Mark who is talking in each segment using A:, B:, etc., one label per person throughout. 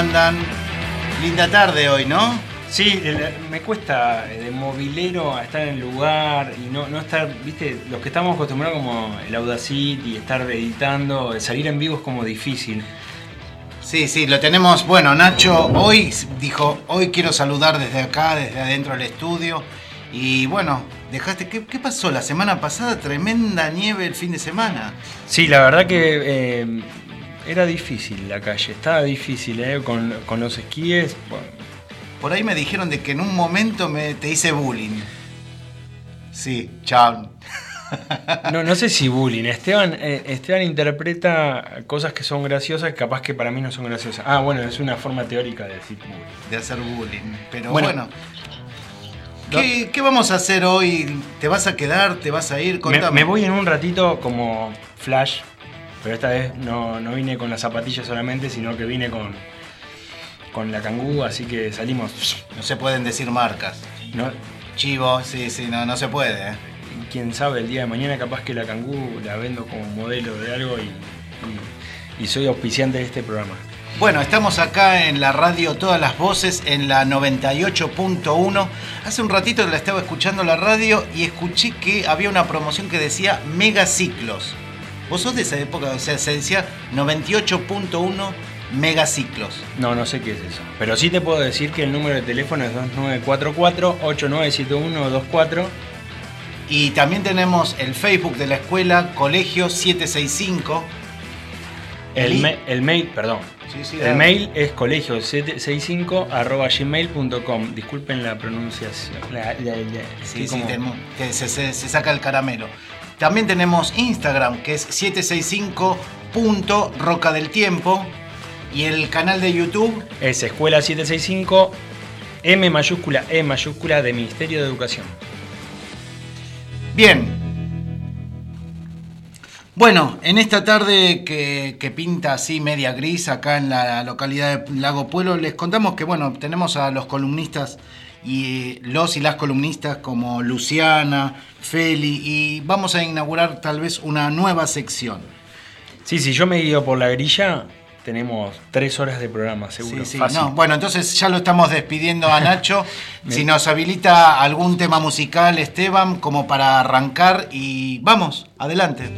A: buenas tardes, ¿cómo andan? Linda tarde hoy, ¿no?
B: Sí, me cuesta eh, de movilero estar en el lugar y no, no estar, viste, los que estamos acostumbrados como el Audacity, estar editando, salir en vivo es como difícil.
A: Sí, sí, lo tenemos. Bueno, Nacho hoy dijo, hoy quiero saludar desde acá, desde adentro del estudio. Y bueno, dejaste, ¿qué, pasó? La semana pasada, tremenda nieve el fin de semana.
B: Sí, la verdad que eh, era difícil la calle, estaba difícil, eh, con, los esquíes.
A: Por ahí me dijeron de que en un momento me, te hice bullying. Sí, chao.
B: No, no sé si bullying. Esteban, eh, Esteban interpreta cosas que son graciosas, capaz que para mí no son graciosas. Ah, bueno, es una forma teórica de decir bullying.
A: De hacer bullying. Pero bueno. ¿qué, vamos a hacer hoy? ¿Te vas a quedar? ¿Te vas a ir?
B: Me, me, voy en un ratito como flash, pero esta vez no, no vine con las zapatillas solamente, sino que vine con, con la cangú, así que salimos.
A: No se pueden decir marcas. No. Chivo, sí, sí, no, no se puede. ¿eh?
B: quién sabe, el día de mañana capaz que la Cangú la vendo como modelo de algo y, soy auspiciante de este programa.
A: Bueno, estamos acá en la radio Todas las Voces, en la 98.1. Hace un ratito la estaba escuchando la radio y escuché que había una promoción que decía megaciclos. ¿Vos sos de esa época? O sea, se decía 98.1 megaciclos.
B: No, no sé qué es eso. Pero sí te puedo decir que el número de teléfono es 2944-897124
A: y también tenemos el Facebook de la escuela, Colegio 765.
B: El, el mail, perdón. el mail es colegio765 gmail.com. Disculpen la pronunciación.
A: sí, sí, se, se, saca el caramelo. También tenemos Instagram, que es 765roca del tiempo. Y el canal de YouTube
B: es Escuela 765 M mayúscula E mayúscula de Ministerio de Educación.
A: Bien. Bueno, en esta tarde que, pinta así media gris acá en la localidad de Lago Pueblo, les contamos que bueno, tenemos a los columnistas y los y las columnistas como Luciana, Feli y vamos a inaugurar tal vez una nueva sección.
B: Sí, sí, yo me guío por la grilla, tenemos tres horas de programa, seguro.
A: Sí, sí. bueno, entonces ya lo estamos despidiendo a Nacho. si nos habilita algún tema musical, Esteban, como para arrancar y vamos, adelante.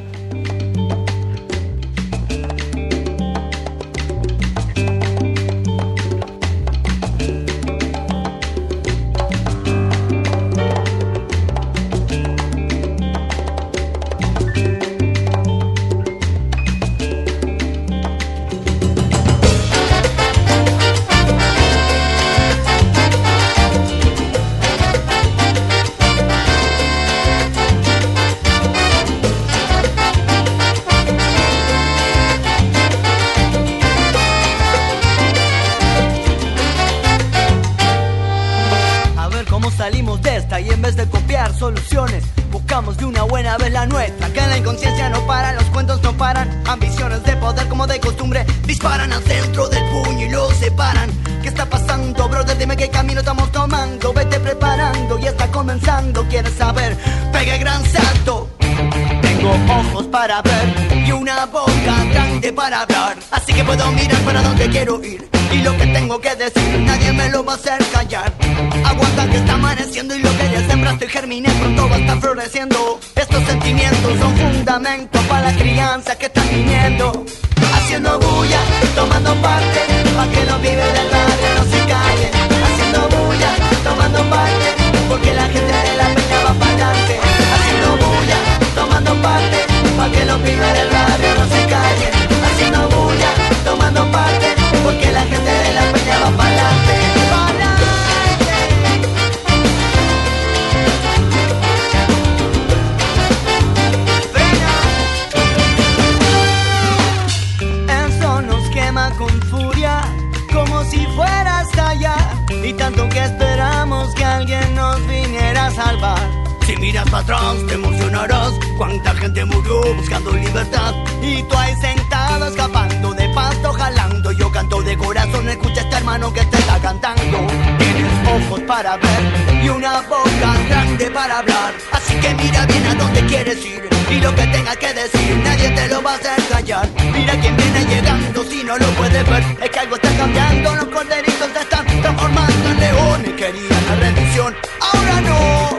C: Nadie te lo va a hacer callar. Mira quién viene llegando, si no lo puedes ver, es que algo está cambiando. Los corderitos se están transformando en leones. Querían la rendición, ahora no.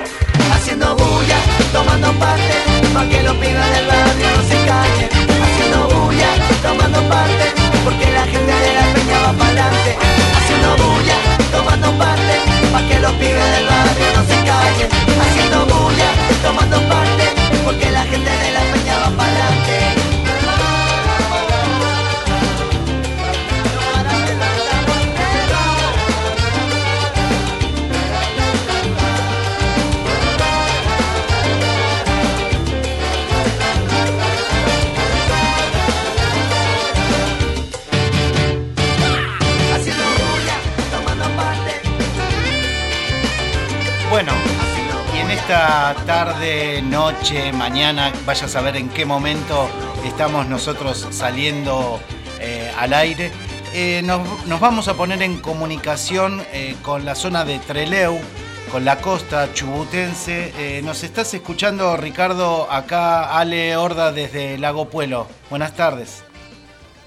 C: Haciendo bulla, tomando parte, para que los pibes del barrio no se callen. Haciendo bulla, tomando parte, porque la gente de la peña va para adelante. Haciendo bulla, tomando parte, para que los pibes del barrio no se callen. Haciendo bulla, tomando parte, porque la gente de la
A: tarde, noche, mañana, vaya a saber en qué momento estamos nosotros saliendo eh, al aire, eh, nos, vamos a poner en comunicación eh, con la zona de Treleu, con la costa chubutense. Nos estás escuchando, Ricardo, acá Ale Horda desde Lago Puelo. Buenas tardes.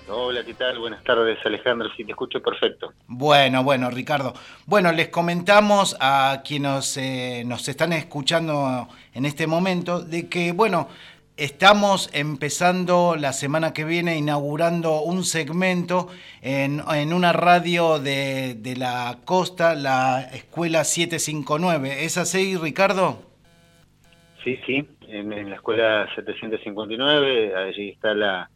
D: Hola, ¿qué tal? Buenas tardes, Alejandro. Sí, te escucho perfecto.
A: Bueno, bueno, Ricardo. Bueno, les comentamos a quienes eh, nos están escuchando en este momento de que, bueno, estamos empezando la semana que viene inaugurando un segmento en, en una radio de, de la costa, la Escuela 759. ¿Es así, Ricardo?
D: Sí, sí, en, en la escuela 759, allí está la,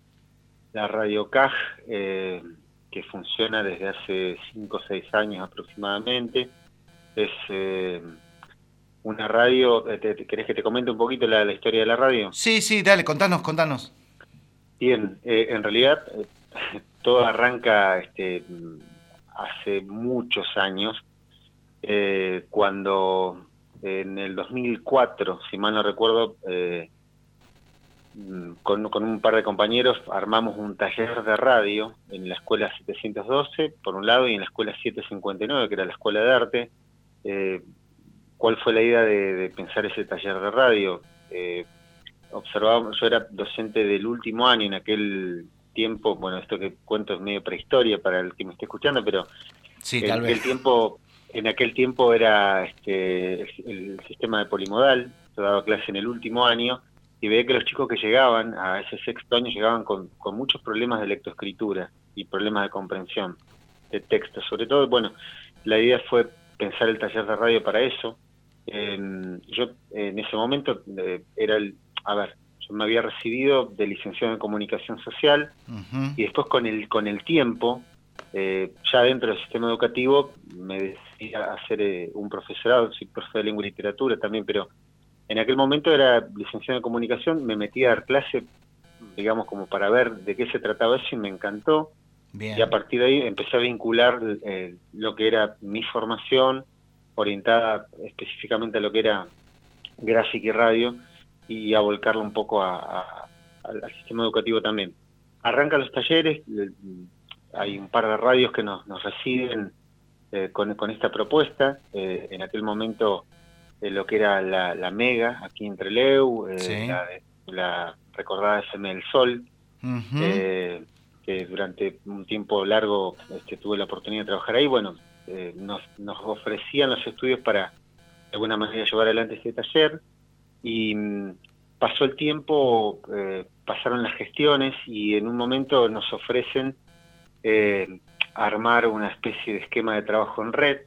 D: la Radio CAJ, eh, que funciona desde hace 5 o 6 años aproximadamente. Es eh, una radio, eh, te- te- ¿querés que te comente un poquito la, la historia de la radio?
A: Sí, sí, dale, contanos, contanos.
D: Bien, eh, en realidad eh, todo arranca este, hace muchos años, eh, cuando en el 2004, si mal no recuerdo, eh, con, con un par de compañeros armamos un taller de radio en la escuela 712, por un lado, y en la escuela 759, que era la escuela de arte. Eh, ¿Cuál fue la idea de, de pensar ese taller de radio? Eh, observábamos, yo era docente del último año en aquel tiempo, bueno, esto que cuento es medio prehistoria para el que me esté escuchando, pero
A: Sí,
D: en aquel tiempo, en aquel tiempo era este, el, el sistema de polimodal, yo daba clase en el último año y veía que los chicos que llegaban a ese sexto año llegaban con, con muchos problemas de lectoescritura y problemas de comprensión de texto. Sobre todo, bueno, la idea fue pensar el taller de radio para eso. Eh, yo en ese momento eh, era el, a ver, yo me había recibido de licenciado en comunicación social y después con el con el tiempo eh, ya dentro del sistema educativo me decidí a hacer eh, un profesorado soy profesor de lengua y literatura también pero en aquel momento era licenciado en comunicación me metí a dar clase digamos como para ver de qué se trataba eso y me encantó
A: Bien.
D: y a partir de ahí empecé a vincular eh, lo que era mi formación orientada específicamente a lo que era gráfica y radio y a volcarlo un poco a- a- al, sistema educativo también. Arrancan los talleres, le- hay un par de radios que nos, nos reciben eh, con, con esta propuesta. Eh, en aquel momento eh, lo que era la, la Mega, aquí en Treleu, eh,
A: Sí.
D: la, la recordada FM del Sol, eh, que durante un tiempo largo este, tuve la oportunidad de trabajar ahí, bueno, eh, nos, nos ofrecían los estudios para de alguna manera llevar adelante este taller y mm, pasó el tiempo, eh, pasaron las gestiones y en un momento nos ofrecen eh, armar una especie de esquema de trabajo en red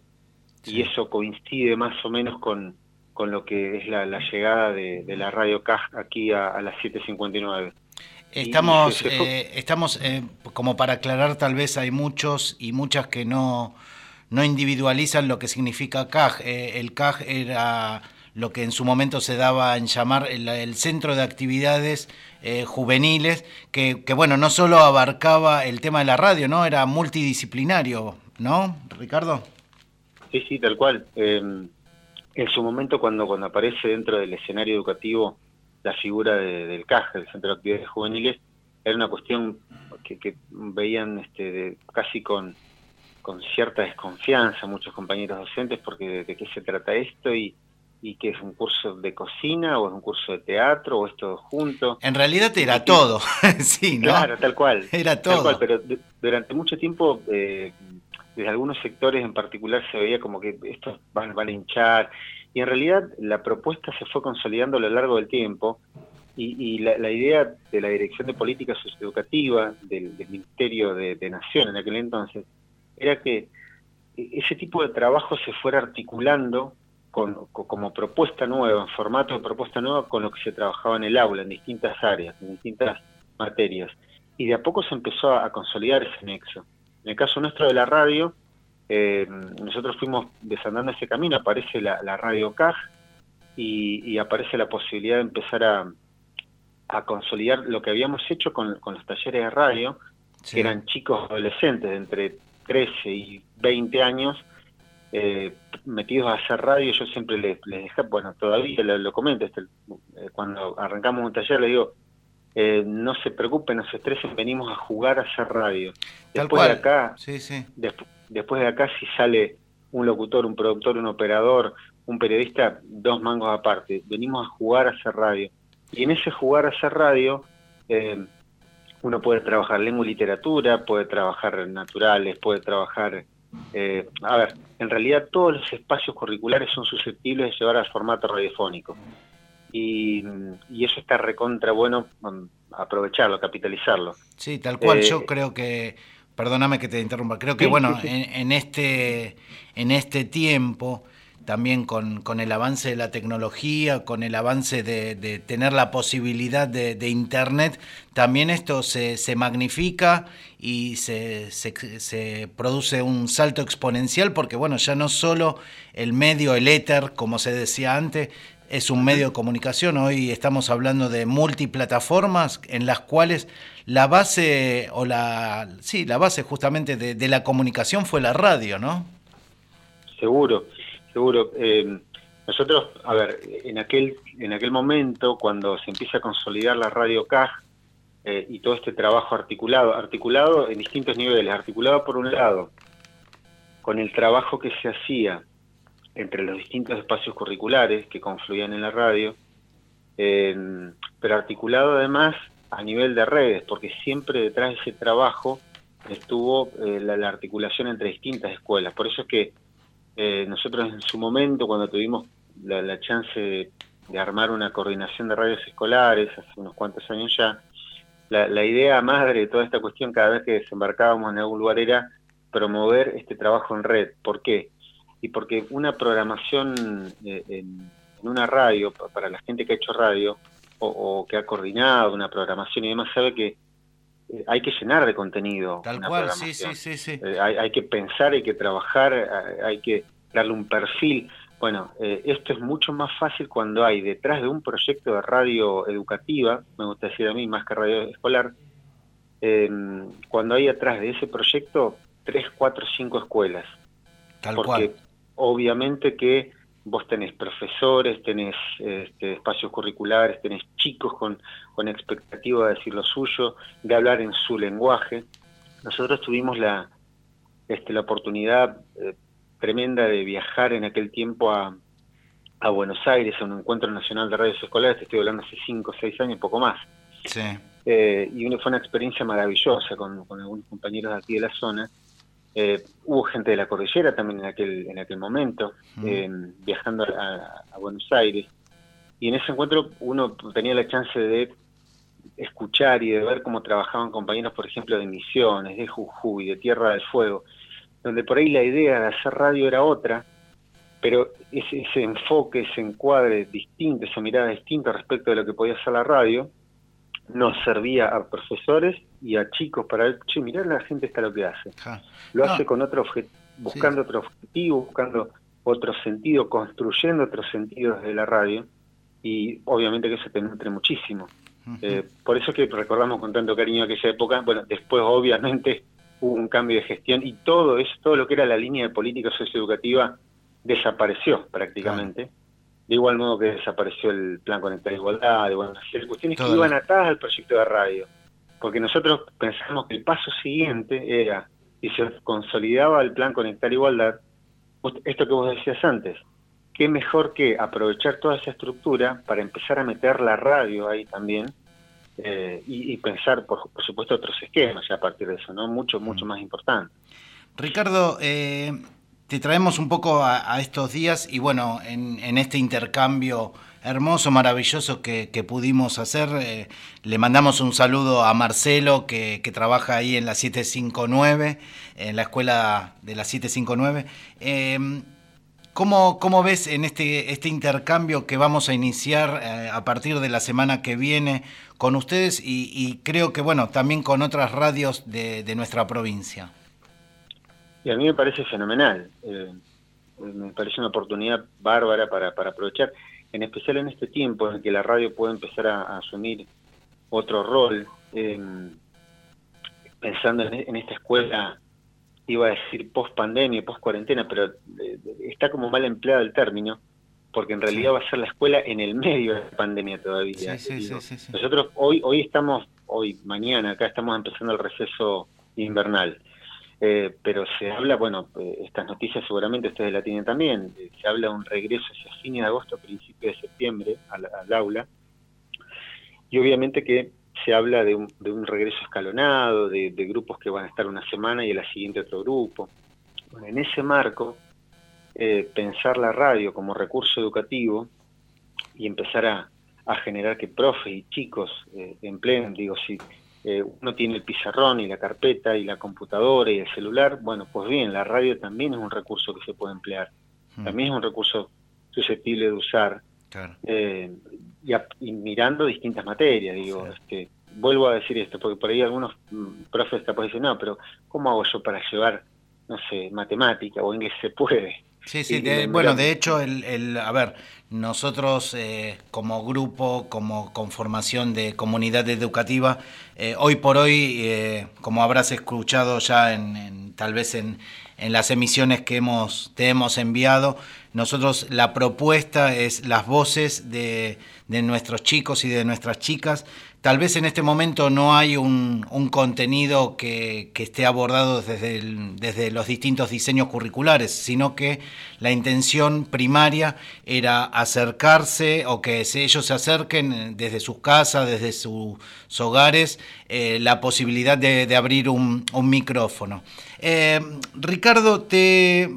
A: Sí.
D: y eso coincide más o menos con, con lo que es la, la llegada de, de la radio CAJ aquí a, a las 7.59.
A: Estamos, eh, estamos eh, como para aclarar, tal vez hay muchos y muchas que no, no individualizan lo que significa CAJ. Eh, el CAJ era lo que en su momento se daba en llamar el, el Centro de Actividades eh, Juveniles, que, que, bueno, no solo abarcaba el tema de la radio, ¿no? Era multidisciplinario, ¿no, Ricardo?
D: Sí, sí, tal cual. Eh, en su momento, cuando, cuando aparece dentro del escenario educativo la figura de- del CAJ, el Centro de Actividades Juveniles, era una cuestión que, que veían este, de- casi con, con cierta desconfianza muchos compañeros docentes porque de, de qué se trata esto y, y que es un curso de cocina o es un curso de teatro o es todo junto.
A: En realidad era todo, sí, ¿no?
D: Claro, tal cual.
A: Era todo.
D: pero durante mucho tiempo, eh, desde algunos sectores en particular se veía como que estos van, a hinchar y en realidad la propuesta se fue consolidando a lo largo del tiempo y, la, idea de la Dirección de Política Socioeducativa del, Ministerio de, de Nación en aquel entonces era que ese tipo de trabajo se fuera articulando como propuesta nueva, en formato de propuesta nueva, con lo que se trabajaba en el aula, en distintas áreas, en distintas materias. Y de a poco se empezó a, consolidar ese nexo. En el caso nuestro de la radio, eh, nosotros fuimos desandando ese camino, aparece la, radio CAG y, aparece la posibilidad de empezar a, consolidar lo que habíamos hecho con, los talleres de radio, que eran chicos adolescentes de entre 13 y 20 años, eh, metidos a hacer radio, yo siempre les, les dejé, bueno, todavía lo, comento, este, eh, cuando arrancamos un taller le digo, eh, no se preocupen, no se estresen, venimos a jugar a hacer radio. Después de acá, después de acá si sale un locutor, un productor, un operador, un periodista, dos mangos aparte, venimos a jugar a hacer radio. Y en ese jugar a hacer radio, uno puede trabajar lengua y literatura, puede trabajar naturales, puede trabajar eh, a ver, en realidad todos los espacios curriculares son susceptibles de llevar al formato radiofónico. Y, eso está recontra bueno aprovecharlo, capitalizarlo.
A: Sí, tal cual. Yo eh, creo que, perdóname que te interrumpa, creo que bueno, En, este, en este tiempo también con, con, el avance de la tecnología, con el avance de, tener la posibilidad de, Internet, también esto se, se magnifica y se, se, produce un salto exponencial porque, bueno, ya no solo el medio, el éter, como se decía antes, es un medio de comunicación, hoy estamos hablando de multiplataformas en las cuales la base, o la, sí, la base justamente de, de la comunicación fue la radio, ¿no?
D: Seguro. Seguro. Eh, nosotros, a ver, en aquel, en aquel momento, cuando se empieza a consolidar la radio CAG eh, y todo este trabajo articulado, articulado en distintos niveles, articulado por un lado con el trabajo que se hacía entre los distintos espacios curriculares que confluían en la radio, eh, pero articulado además a nivel de redes, porque siempre detrás de ese trabajo estuvo la, articulación entre distintas escuelas. Por eso es que eh, nosotros en su momento, cuando tuvimos la, chance de, armar una coordinación de radios escolares, hace unos cuantos años ya, la, idea madre de toda esta cuestión cada vez que desembarcábamos en algún lugar era promover este trabajo en red. ¿Por qué? Y porque una programación eh, en, una radio, para la gente que ha hecho radio, o, que ha coordinado una programación y demás, sabe que eh, hay que llenar de contenido.
A: Tal cual, sí, sí, sí. sí.
D: Eh, hay, que pensar, hay que trabajar, eh, hay que darle un perfil. Bueno, esto es mucho más fácil cuando hay detrás de un proyecto de radio educativa, me gusta decir a mí más que radio escolar, em, cuando hay atrás de ese proyecto tres, cuatro, cinco escuelas.
A: Tal
D: Porque
A: cual.
D: Obviamente que vos tenés profesores, tenés este, espacios curriculares, tenés chicos con, con expectativa de decir lo suyo, de hablar en su lenguaje. Nosotros tuvimos la, este, la oportunidad eh, tremenda de viajar en aquel tiempo a, a Buenos Aires a un encuentro nacional de radios escolares, te estoy hablando hace 5 o 6 años, poco más.
A: Sí.
D: Eh, y fue una experiencia maravillosa con, con algunos compañeros de aquí de la zona eh, hubo gente de la cordillera también en aquel, en aquel momento, eh, viajando a, Buenos Aires. Y en ese encuentro uno tenía la chance de escuchar y de ver cómo trabajaban compañeros, por ejemplo, de Misiones, de Jujuy, de Tierra del Fuego, donde por ahí la idea de hacer radio era otra, pero ese, ese enfoque, ese encuadre distinto, esa mirada distinta respecto de lo que podía hacer la radio, nos servía a profesores y a chicos para ver, che, mirá la gente está lo que hace. Lo hace con otro buscando otro objetivo, buscando otro sentido, construyendo otros sentidos de la radio. Y obviamente que eso te nutre muchísimo. Eh, por eso que recordamos con tanto cariño aquella época, bueno, después obviamente hubo un cambio de gestión y todo eso, todo lo que era la línea de política socioeducativa desapareció prácticamente de igual modo que desapareció el plan Conectar Igualdad, de bueno, cuestiones que iban atadas al proyecto de radio, porque nosotros pensamos que el paso siguiente era, y se consolidaba el plan Conectar Igualdad, esto que vos decías antes, qué mejor que aprovechar toda esa estructura para empezar a meter la radio ahí también eh, y, pensar, por, supuesto, otros esquemas a partir de eso, ¿no? Mucho, mucho mm. más importante.
A: Ricardo, eh, te traemos un poco a, estos días y bueno, en, este intercambio hermoso, maravilloso que, pudimos hacer, eh, le mandamos un saludo a Marcelo que, trabaja ahí en la 759, en la escuela de la 759. ¿Cómo, ¿Cómo, ves en este, este intercambio que vamos a iniciar eh, a partir de la semana que viene con ustedes y, creo que, bueno, también con otras radios de, nuestra provincia?
D: Y a mí me parece fenomenal. Eh, me parece una oportunidad bárbara para, aprovechar, en especial en este tiempo en que la radio puede empezar a, asumir otro rol, pensando en esta escuela iba a decir post pandemia, post cuarentena, pero eh, está como mal empleado el término, porque en realidad va a ser la escuela en el medio de la pandemia todavía. Nosotros hoy, hoy estamos, hoy, mañana, acá estamos empezando el receso invernal. Eh, pero se habla, bueno, eh, estas noticias seguramente ustedes la tienen también, se habla de un regreso hacia fin de agosto, principio de septiembre al, aula, y obviamente que se habla de un, de un regreso escalonado, de, grupos que van a estar una semana y a la siguiente otro grupo. En ese marco, eh, pensar la radio como recurso educativo y empezar a, generar que profes y chicos eh, empleen, digo, si eh, uno tiene el pizarrón y la carpeta y la computadora y el celular, bueno, pues bien, la radio también es un recurso que se puede emplear, hmm. también es un recurso susceptible de usar. Eh, y, mirando distintas materias, digo, este, vuelvo a decir esto, porque por ahí algunos mm, profes están diciendo, no, pero ¿cómo hago yo para llevar, no sé, matemática o inglés se puede?
A: Sí, sí, bueno, de hecho, el, el, a ver, nosotros eh, como grupo, como conformación de comunidad educativa, eh, hoy por hoy, como habrás escuchado ya en, tal vez en, en las emisiones que hemos, te hemos enviado, nosotros la propuesta es las voces de, nuestros chicos y de nuestras chicas. Tal vez en este momento no hay un, contenido que, esté abordado desde, los distintos diseños curriculares, sino que la intención primaria era acercarse o que ellos se acerquen desde sus casas, desde sus hogares, eh, la posibilidad de, abrir un, micrófono. Eh, Ricardo, te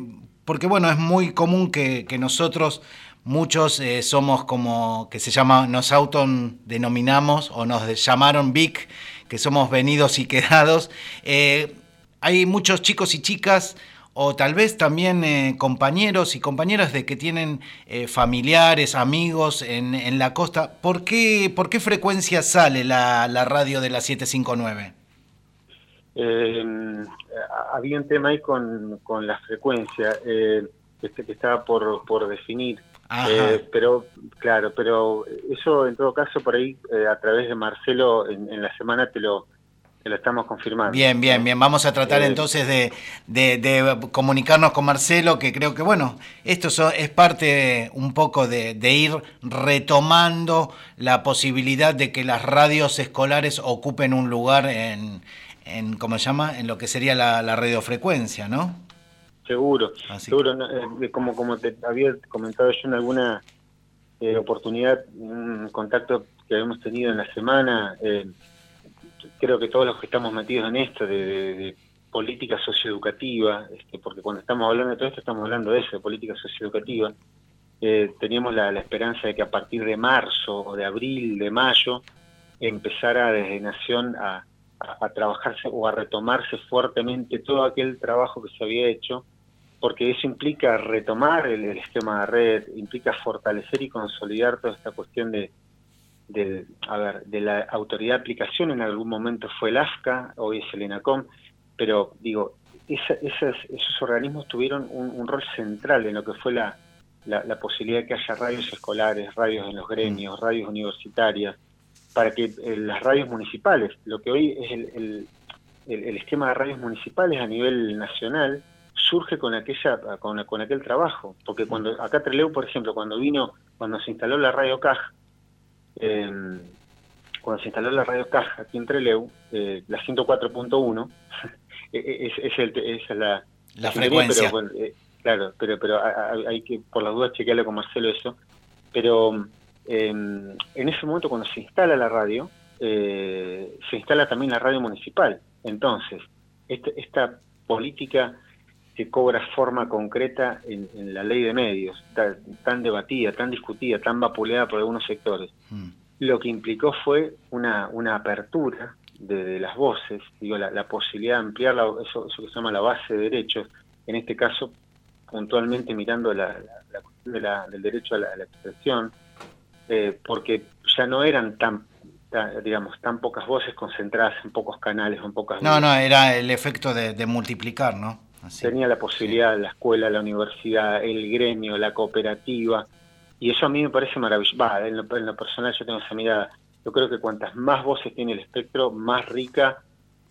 A: porque bueno, es muy común que, nosotros, muchos eh, somos como, que se llama, nos autodenominamos o nos llamaron Vic, que somos venidos y quedados. Eh, hay muchos chicos y chicas o tal vez también eh, compañeros y compañeras de que tienen familiares, amigos en, la costa. ¿Por qué, ¿Por qué frecuencia sale la, la radio de la 759?
D: Eh, había un tema ahí con, con la frecuencia eh, este que estaba por, por definir. Eh, pero, claro, pero eso en todo caso por ahí eh, a través de Marcelo en, la semana te lo, te lo estamos confirmando.
A: Bien, bien, bien. Vamos a tratar entonces de, de, comunicarnos con Marcelo, que creo que, bueno, esto es parte un poco de, de, ir retomando la posibilidad de que las radios escolares ocupen un lugar en, en ¿cómo se llama? En lo que sería la, radiofrecuencia, ¿no?
D: Seguro, seguro. Eh, como, como te había comentado yo en alguna eh, oportunidad, un contacto que hemos tenido en la semana, eh, creo que todos los que estamos metidos en esto de, política socioeducativa, este, porque cuando estamos hablando de todo esto estamos hablando de eso, de política socioeducativa, teníamos la, la, esperanza de que a partir de marzo o de abril, de mayo, empezara desde Nación a, a, trabajarse o a retomarse fuertemente todo aquel trabajo que se había hecho, porque eso implica retomar el, esquema de red, implica fortalecer y consolidar toda esta cuestión de, de, a ver, de la autoridad de aplicación, en algún momento fue el AFCA, hoy es el ENACOM, pero digo, esos, esos organismos tuvieron un, rol central en lo que fue la, la, la, posibilidad de que haya radios escolares, radios en los gremios, radios universitarias, para que eh, las radios municipales, lo que hoy es el, el, esquema de radios municipales a nivel nacional, surge con aquella con, con aquel trabajo, porque cuando acá Treleu, por ejemplo, cuando vino, cuando se instaló la radio CAJ, em, cuando se instaló la radio CAJ aquí en Treleu, eh, la 104.1, e, e, es, es, el, es, la,
A: la frecuencia.
D: Pero, claro, pero pero hay que por las dudas chequearlo con Marcelo eso. Pero em, en ese momento cuando se instala la radio, eh, se instala también la radio municipal. Entonces, este, esta, política que cobra forma concreta en, la ley de medios, tan, debatida, tan discutida, tan vapuleada por algunos sectores, mm. lo que implicó fue una, una apertura de, las voces, digo, la, posibilidad de ampliar eso, eso que se llama la base de derechos, en este caso puntualmente mirando la, del derecho a la, expresión, eh, porque ya no eran tan digamos, tan pocas voces concentradas en pocos canales, en pocas...
A: No, no, era el efecto de, multiplicar, ¿no?
D: Tenía la posibilidad la escuela, la universidad, el gremio, la cooperativa, y eso a mí me parece maravilloso. en, lo, en lo personal yo tengo esa mirada. Yo creo que cuantas más voces tiene el espectro, más rica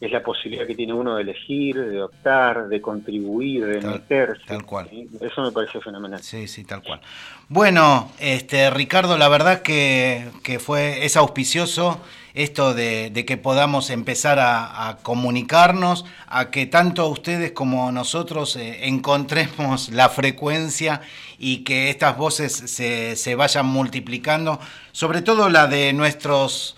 D: es la posibilidad que tiene uno de elegir, de optar, de contribuir, de meterse.
A: Tal cual.
D: Eso me parece fenomenal.
A: Sí, sí, tal cual. Bueno, este Ricardo, la verdad que, que fue, es auspicioso esto de, que podamos empezar a, comunicarnos, a que tanto ustedes como nosotros eh, encontremos la frecuencia y que estas voces se, se vayan multiplicando, sobre todo la de nuestros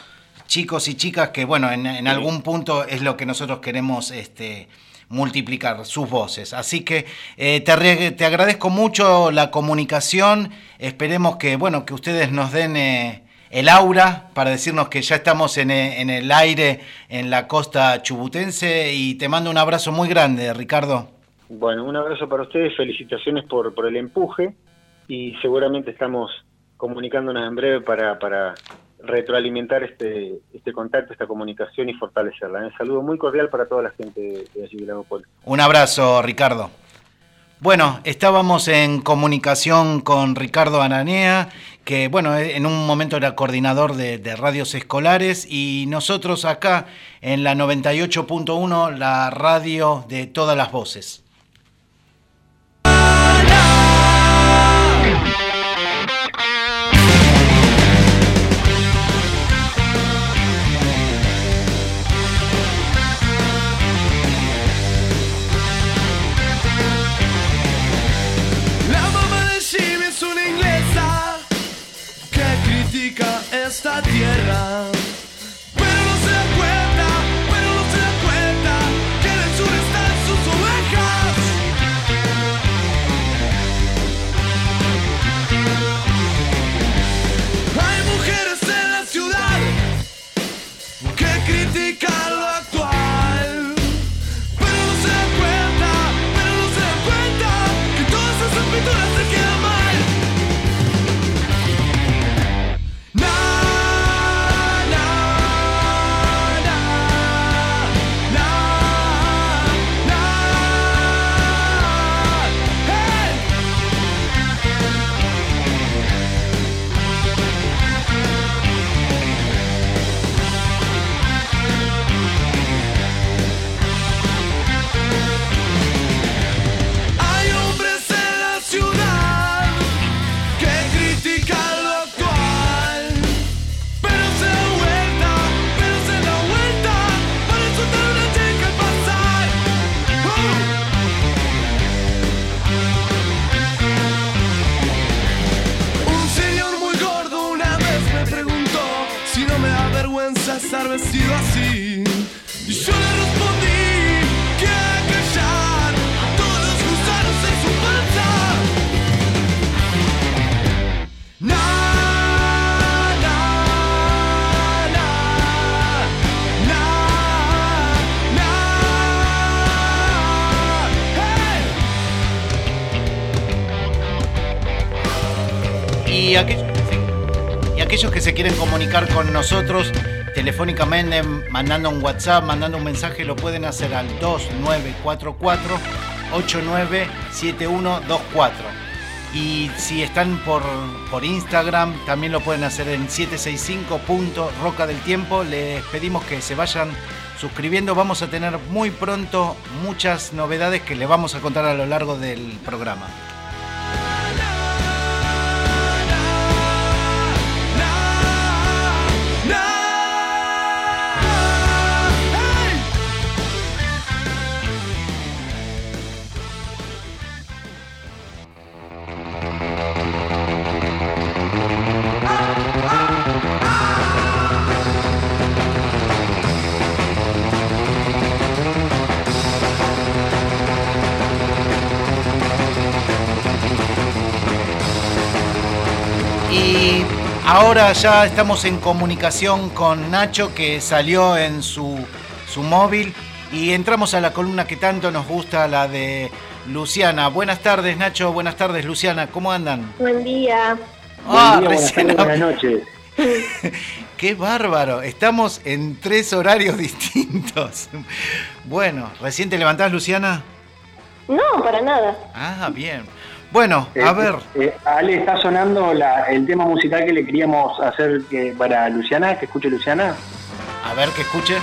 A: chicos y chicas que, bueno, en, algún punto es lo que nosotros queremos este, multiplicar, sus voces. Así que eh, te, te, agradezco mucho la comunicación, esperemos que, bueno, que ustedes nos den... Eh, el aura para decirnos que ya estamos en, eh, en, el aire en la costa chubutense. Y te mando un abrazo muy grande, Ricardo.
D: Bueno, un abrazo para ustedes, felicitaciones por, por el empuje. Y seguramente estamos comunicándonos en breve para, para retroalimentar este, este contacto, esta comunicación y fortalecerla. Un saludo muy cordial para toda la gente de allí de
A: Un abrazo, Ricardo. Bueno, estábamos en comunicación con Ricardo Ananea, que bueno, en un momento era coordinador de, de radios escolares y nosotros acá en la 98.1, la radio de todas las voces.
E: Tierra.
A: Nosotros telefónicamente mandando un WhatsApp, mandando un mensaje, lo pueden hacer al 2944 897124. Y si están por, por Instagram, también lo pueden hacer en 765. del Tiempo. Les pedimos que se vayan suscribiendo. Vamos a tener muy pronto muchas novedades que les vamos a contar a lo largo del programa. Ahora ya estamos en comunicación con Nacho que salió en su, su móvil y entramos a la columna que tanto nos gusta, la de Luciana. Buenas tardes Nacho, buenas tardes Luciana, ¿cómo andan?
F: Buen día.
A: Ah,
G: Buen día, buenas
A: recién
G: tardes, buenas noches.
A: Qué bárbaro, estamos en tres horarios distintos. Bueno, ¿recién te levantás Luciana?
F: No, para nada.
A: Ah, bien. Bueno,
G: Eh,
A: a ver,
G: eh, Ale, está sonando la- el tema musical que le queríamos hacer que- para Luciana, que escuche Luciana.
A: a ver que escuche.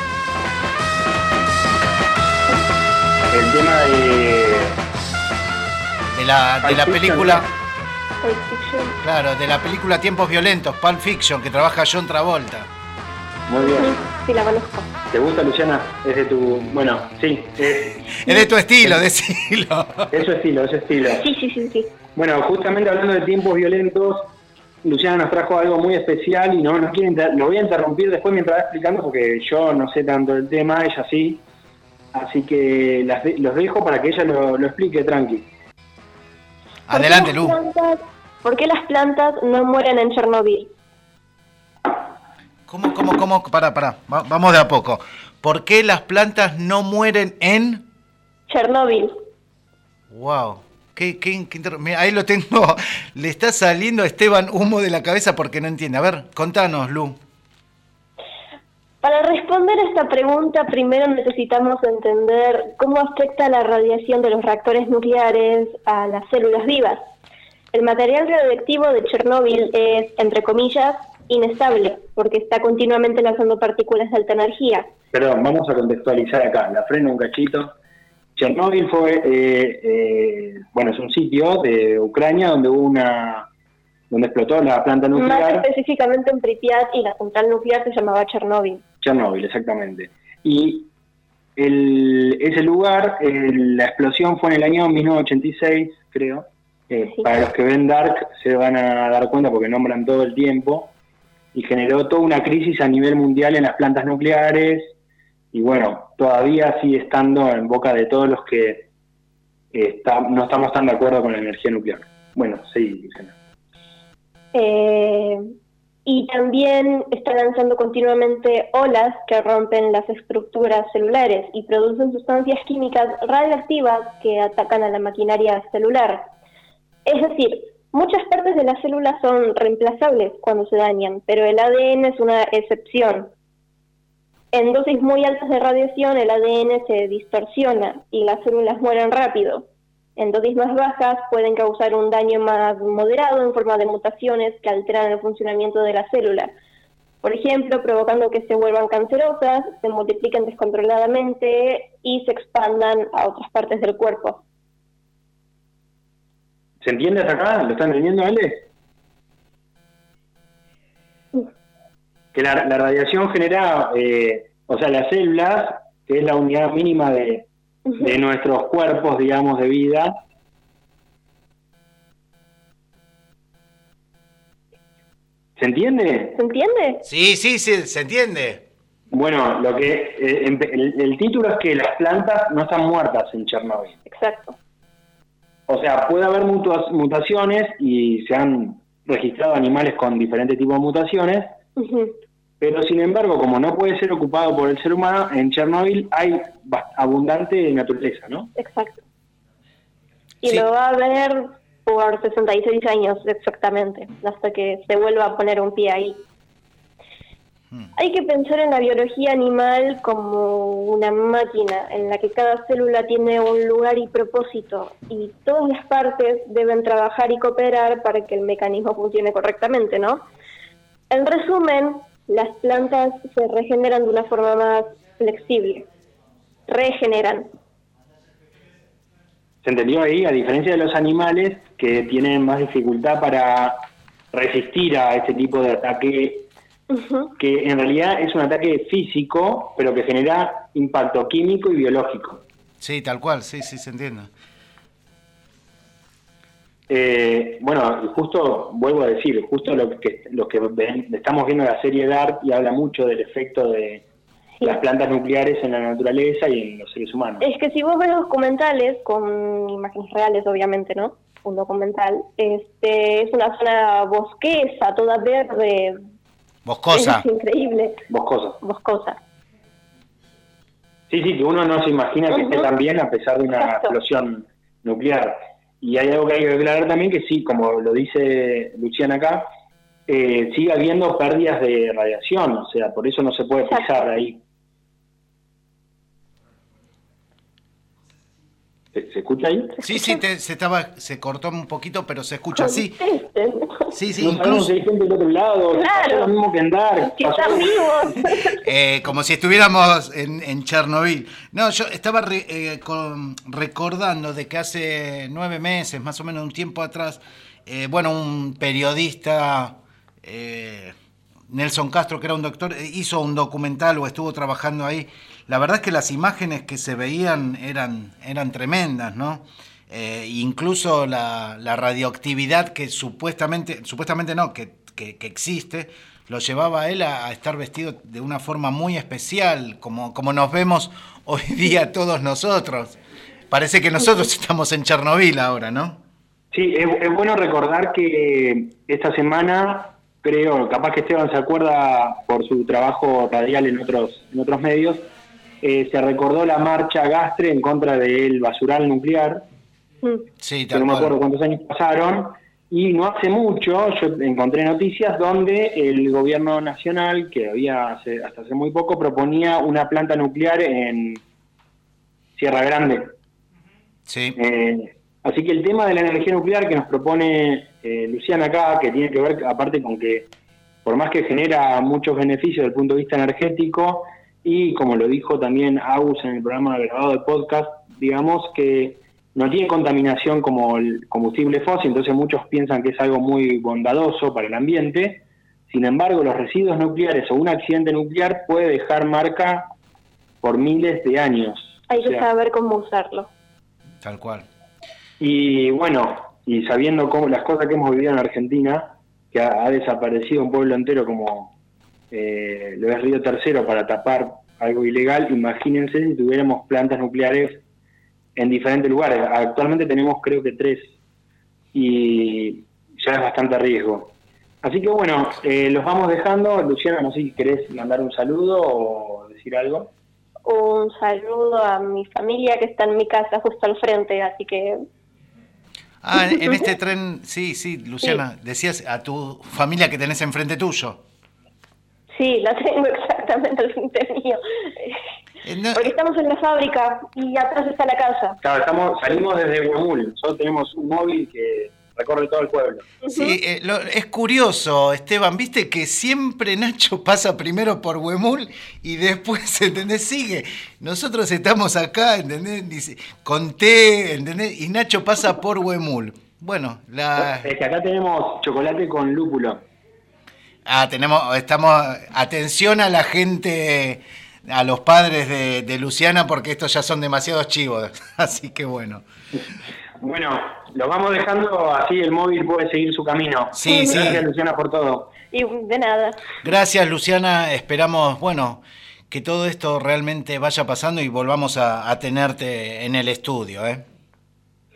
G: El tema de.
A: De la, de la
G: Fiction,
A: película,
F: Pulp Fiction.
A: claro, de la película Tiempos Violentos, Pulp Fiction, que trabaja John Travolta.
G: Muy bien.
F: Sí, la conozco.
G: ¿Te gusta Luciana? Es de tu. Bueno, sí, es,
A: Es de tu estilo, decilo.
G: es su estilo, es su estilo.
F: Sí, sí, sí, sí.
G: Bueno, justamente hablando de tiempos violentos, Luciana nos trajo algo muy especial y no, no quiero inter- lo voy a interrumpir después mientras va explicando porque yo no sé tanto del tema, ella sí. Así que las de- los dejo para que ella lo, lo explique tranqui.
F: ¿Por qué
A: Adelante, Lu.
F: ¿Por qué las plantas no mueren en Chernobyl?
A: ¿Cómo, cómo, cómo? Pará, pará, va- vamos de a poco. ¿Por qué las plantas no mueren en...?
F: Chernobyl.
A: Wow. ¿Qué, qué, qué inter- Mira, ahí lo tengo. Le está saliendo a Esteban humo de la cabeza porque no entiende. A ver, contanos, Lu.
F: Para responder a esta pregunta, primero necesitamos entender cómo afecta la radiación de los reactores nucleares a las células vivas. El material radioactivo de Chernóbil es, entre comillas, inestable, porque está continuamente lanzando partículas de alta energía.
G: Perdón, vamos a contextualizar acá. La freno un cachito. Chernóbil fue, eh, eh, bueno, es un sitio de Ucrania donde hubo una, donde explotó la planta
F: Más
G: nuclear.
F: específicamente en Pripyat y la central nuclear se llamaba Chernóbil.
G: Chernóbil, exactamente. Y el- ese lugar, eh, la explosión fue en el año 1986, creo. Eh,
F: Sí.
G: Para los que ven Dark se van a dar cuenta porque nombran todo el tiempo. Y generó toda una crisis a nivel mundial en las plantas nucleares. Y bueno, todavía sigue estando en boca de todos los que está- no estamos tan de acuerdo con la energía nuclear. Bueno, sí.
F: Eh, y también está lanzando continuamente olas que rompen las estructuras celulares y producen sustancias químicas radioactivas que atacan a la maquinaria celular. Es decir, muchas partes de las células son reemplazables cuando se dañan, pero el ADN es una excepción. En dosis muy altas de radiación el ADN se distorsiona y las células mueren rápido. En dosis más bajas pueden causar un daño más moderado en forma de mutaciones que alteran el funcionamiento de la célula. Por ejemplo, provocando que se vuelvan cancerosas, se multipliquen descontroladamente y se expandan a otras partes del cuerpo.
G: ¿Se entiende hasta acá? ¿Lo están entendiendo, Ale? Que la, la radiación genera, eh, o sea, las células, que es la unidad mínima de, de nuestros cuerpos, digamos, de vida, ¿se entiende?
F: ¿Se entiende?
A: Sí, sí, sí, se entiende.
G: Bueno, lo que eh, el, el título es que las plantas no están muertas en Chernobyl.
F: Exacto.
G: O sea, puede haber mutaciones y se han registrado animales con diferentes tipos de mutaciones, pero sin embargo, como no puede ser ocupado por el ser humano, en Chernobyl hay abundante naturaleza, ¿no?
F: Exacto. Y
A: Sí.
F: lo va a ver por 66 años exactamente, hasta que se vuelva a poner un pie ahí.
A: Hmm.
F: Hay que pensar en la biología animal como una máquina en la que cada célula tiene un lugar y propósito y todas las partes deben trabajar y cooperar para que el mecanismo funcione correctamente, ¿no? En resumen, las plantas se regeneran de una forma más flexible. Regeneran.
G: ¿Se entendió ahí? A diferencia de los animales que tienen más dificultad para resistir a este tipo de ataque, Que en realidad es un ataque físico, pero que genera impacto químico y biológico.
A: Sí, tal cual, sí, sí, se entiende.
G: Eh, bueno, y justo vuelvo a decir, justo lo que, lo que ven- estamos viendo la serie Dark y habla mucho del efecto de
F: Sí.
G: las plantas nucleares en la naturaleza y en los seres humanos.
F: Es que si vos ves documentales, con imágenes reales obviamente, ¿no? un documental. Este, es una zona bosquesa, toda verde,
A: Boscosa.
F: es increíble,
G: Boscosa.
F: boscosa.
G: Sí, sí, que uno no se imagina que esté tan bien a pesar de una
F: Exacto.
G: explosión nuclear. Y hay algo que hay que aclarar también, que sí, como lo dice Luciana acá, eh, sigue habiendo pérdidas de radiación, o sea, por eso no se puede
F: Exacto.
G: pisar ahí. ¿Se, se escucha ahí?
A: Sí, sí, te- se estaba, se cortó un poquito, pero se escucha. Sí,
F: Contesten.
A: sí, sí,
G: no sabemos
A: incluso
G: si hay gente del otro lado,
F: Claro.
G: es lo mismo que andar.
F: Si
G: pasó-
F: están vivos.
A: eh, como si estuviéramos en, en Chernobyl. No, yo estaba re- eh, con- recordando de que hace nueve meses, más o menos un tiempo atrás, eh, bueno, un periodista, eh, Nelson Castro, que era un doctor, hizo un documental o estuvo trabajando ahí. La verdad es que las imágenes que se veían eran, eran tremendas, ¿no? Eh, incluso la, la radioactividad que supuestamente, supuestamente no, que, que- que existe, lo llevaba a él a, a estar vestido de una forma muy especial, como, como nos vemos hoy día todos nosotros. Parece que nosotros estamos en Chernobyl ahora, ¿no?
G: Sí, es, es bueno recordar que esta semana, creo, capaz que Esteban se acuerda por su trabajo radial en otros, en otros medios, eh, se recordó la marcha Gastre en contra del basural nuclear,
F: Mm.
A: Sí,
G: que no me acuerdo cuántos años pasaron, y no hace mucho yo encontré noticias donde el gobierno nacional, que había hace- hasta hace muy poco, proponía una planta nuclear en Sierra Grande.
A: Sí,
G: Eh, así que el tema de la energía nuclear que nos propone eh, Luciana acá, que tiene que ver aparte con que por más que genera muchos beneficios desde el punto de vista energético, y como lo dijo también Agus en el programa grabado de podcast, digamos que no tiene contaminación como el combustible fósil, entonces muchos piensan que es algo muy bondadoso para el ambiente. Sin embargo, los residuos nucleares o un accidente nuclear puede dejar marca por miles de años.
F: Hay
G: O
F: que
G: sea,
F: saber cómo usarlo.
A: tal cual.
G: y bueno, y sabiendo cómo las cosas que hemos vivido en Argentina, que ha, ha desaparecido un pueblo entero como eh, lo es Río Tercero para tapar algo ilegal, imagínense si tuviéramos plantas nucleares en diferentes lugares. Actualmente tenemos creo que tres y ya es bastante riesgo. Así que bueno, eh, los vamos dejando. Luciana, no sé si querés mandar un saludo o decir algo.
F: Un saludo a mi familia que está en mi casa justo al frente, así que
A: Ah, en en este tren, sí, sí, Luciana, decías a tu familia que tenés enfrente tuyo.
F: Sí, la tengo exactamente al frente mío.
A: Eh, no-
F: Porque estamos en la fábrica y atrás está la casa.
G: Claro, estamos, salimos desde Huemul. Nosotros tenemos un móvil que recorre todo el pueblo.
A: Sí, eh, lo- es curioso, Esteban, viste que siempre Nacho pasa primero por Huemul y después, ¿entendés? Sigue. Nosotros estamos acá, ¿entendés? Dice, conté, ¿entendés? Y Nacho pasa por Huemul. Bueno, la,
G: Es que acá tenemos chocolate con lúpulo.
A: Ah, tenemos, estamos, atención a la gente, a los padres de, de Luciana, porque estos ya son demasiados chivos. Así que bueno.
G: Bueno, los vamos dejando así, el móvil puede seguir su camino.
A: Sí, sí.
G: Gracias, Luciana, por todo.
F: Y de nada.
A: Gracias, Luciana. Esperamos, bueno, que todo esto realmente vaya pasando y volvamos a, a tenerte en el estudio. ¿eh?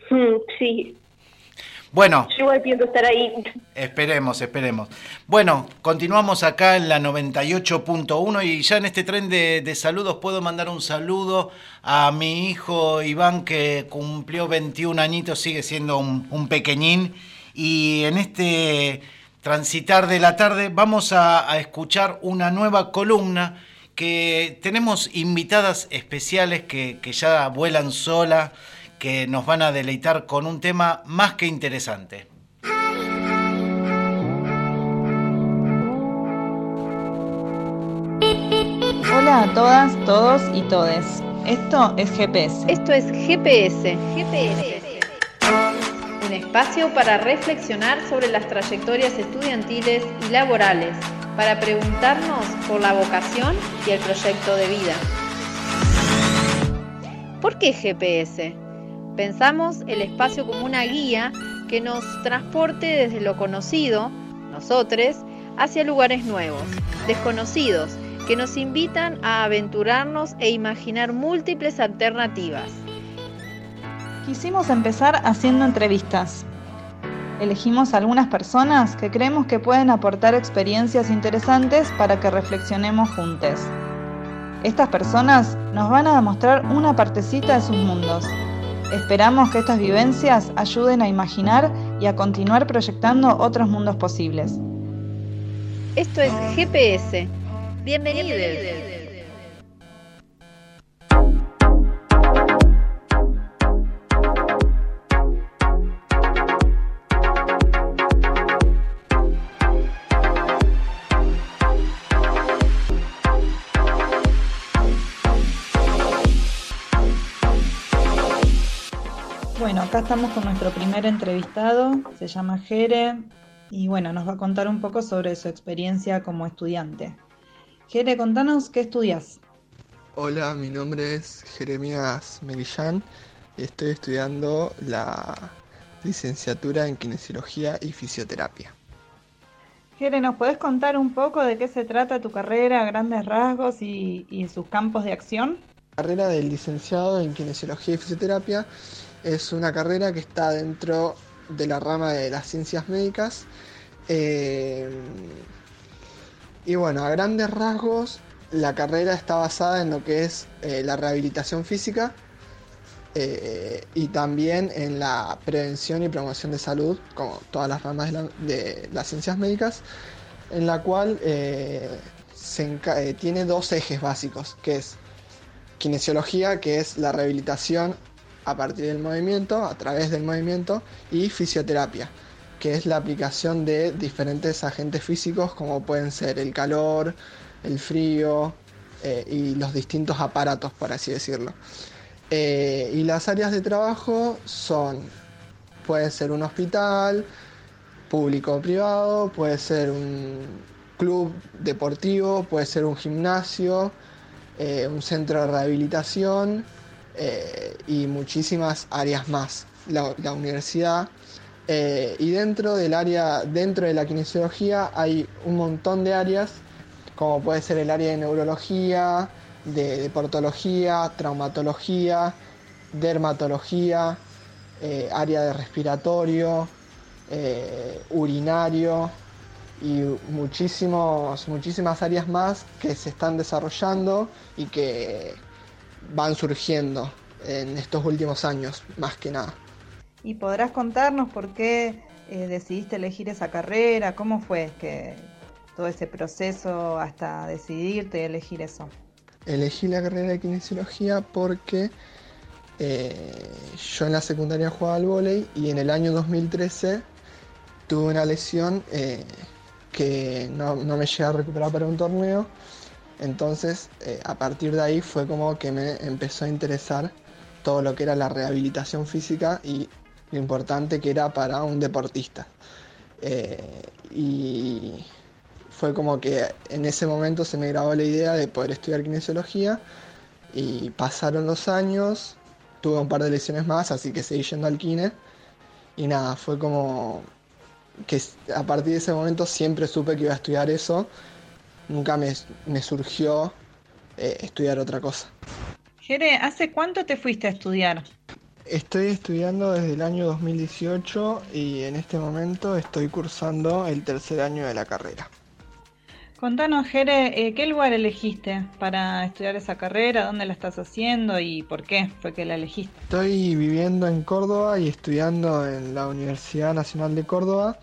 F: Mm, Sí,
A: Bueno,
F: yo igual pienso estar ahí.
A: esperemos, esperemos. Bueno, continuamos acá en la 98.1 y ya en este tren de, de saludos puedo mandar un saludo a mi hijo Iván que cumplió 21 añitos, sigue siendo un, un pequeñín y en este transitar de la tarde vamos a, a escuchar una nueva columna que tenemos invitadas especiales que, que ya vuelan sola, que nos van a deleitar con un tema más que interesante.
H: Hola a todas, todos y todes. Esto es GPS.
I: Esto es GPS. GPS. Un espacio para reflexionar sobre las trayectorias estudiantiles y laborales, para preguntarnos por la vocación y el proyecto de vida. ¿Por qué GPS? Pensamos el espacio como una guía que nos transporte desde lo conocido, nosotros, hacia lugares nuevos, desconocidos, que nos invitan a aventurarnos e imaginar múltiples alternativas.
H: Quisimos empezar haciendo entrevistas, elegimos algunas personas que creemos que pueden aportar experiencias interesantes para que reflexionemos juntos. Estas personas nos van a demostrar una partecita de sus mundos. Esperamos que estas vivencias ayuden a imaginar y a continuar proyectando otros mundos posibles.
I: Esto es GPS. Bienvenidos.
H: Acá estamos con nuestro primer entrevistado, se llama Jere, y bueno, nos va a contar un poco sobre su experiencia como estudiante. Jere, contanos qué estudias.
J: Hola, mi nombre es Jeremías Melillán y estoy estudiando la licenciatura en kinesiología y fisioterapia.
H: Jere, ¿nos podés contar un poco de qué se trata tu carrera a grandes rasgos y, y sus campos de acción?
J: La carrera del licenciado en kinesiología y fisioterapia es una carrera que está dentro de la rama de las ciencias médicas. Eh, y bueno, a grandes rasgos, la carrera está basada en lo que es eh, la rehabilitación física eh, y también en la prevención y promoción de salud, como todas las ramas de, de las ciencias médicas, en la cual se tiene dos ejes básicos, que es kinesiología, que es la rehabilitación a partir del movimiento, a través del movimiento, y fisioterapia, que es la aplicación de diferentes agentes físicos como pueden ser el calor, el frío eh, y los distintos aparatos, por así decirlo. Eh, y las áreas de trabajo son, puede ser un hospital, público o privado, puede ser un club deportivo, puede ser un gimnasio, eh, un centro de rehabilitación eh, y muchísimas áreas más. La, universidad eh, y dentro del área, dentro de la kinesiología hay un montón de áreas, como puede ser el área de neurología, de deportología, traumatología, dermatología, eh, área de respiratorio, urinario y muchísimos, muchísimas áreas más que se están desarrollando y que van surgiendo en estos últimos años, más que nada.
H: ¿Y podrás contarnos por qué eh, decidiste elegir esa carrera? ¿Cómo fue que todo ese proceso hasta decidirte elegir eso?
J: Elegí la carrera de kinesiología porque eh, yo en la secundaria jugaba al vóley y en el año 2013 tuve una lesión eh, que no, no me llegué a recuperar para un torneo. Entonces, eh, a partir de ahí fue como que me empezó a interesar todo lo que era la rehabilitación física y lo importante que era para un deportista. Eh, y fue como que en ese momento se me grabó la idea de poder estudiar kinesiología y pasaron los años, tuve un par de lesiones más, así que seguí yendo al kine y nada, fue como que a partir de ese momento siempre supe que iba a estudiar eso, nunca me, me surgió eh, estudiar otra cosa.
H: Jere, ¿hace cuánto te fuiste a estudiar?
J: Estoy estudiando desde el año 2018 y en este momento estoy cursando el tercer año de la carrera.
H: Contanos, Jere, eh, ¿qué lugar elegiste para estudiar esa carrera? ¿Dónde la estás haciendo y por qué fue que la elegiste?
J: Estoy viviendo en Córdoba y estudiando en la Universidad Nacional de Córdoba.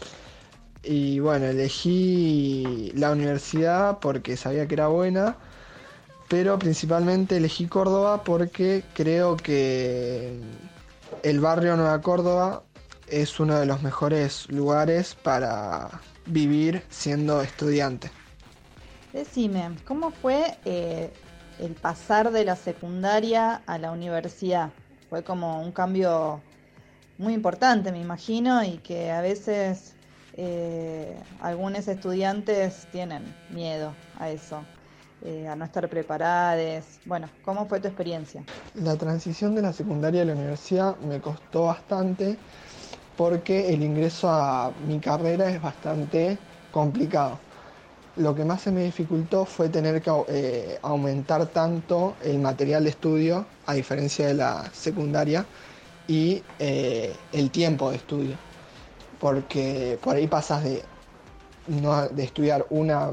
J: Y bueno, elegí la universidad porque sabía que era buena, pero principalmente elegí Córdoba porque creo que el barrio Nueva Córdoba es uno de los mejores lugares para vivir siendo estudiante.
H: Decime, ¿cómo fue eh, el pasar de la secundaria a la universidad? Fue como un cambio muy importante, me imagino, y que a veces eh, algunos estudiantes tienen miedo a eso, eh, a no estar preparados. Bueno, ¿cómo fue tu experiencia?
J: La transición de la secundaria a la universidad me costó bastante porque el ingreso a mi carrera es bastante complicado. Lo que más se me dificultó fue tener que eh, aumentar tanto el material de estudio, a diferencia de la secundaria, y el tiempo de estudio. Porque por ahí pasas de, no, de estudiar una,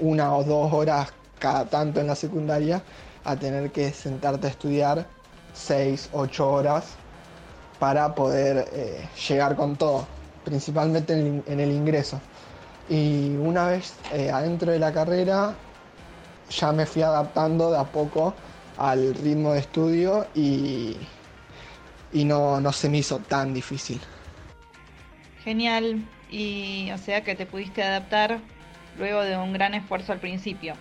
J: una o dos horas cada tanto en la secundaria a tener que sentarte a estudiar 6, 8 horas para poder eh, llegar con todo, principalmente en, en, el ingreso. Y una vez eh, adentro de la carrera ya me fui adaptando de a poco al ritmo de estudio y, y no, no se me hizo tan difícil.
H: Genial, y o sea que te pudiste adaptar luego de un gran esfuerzo al principio.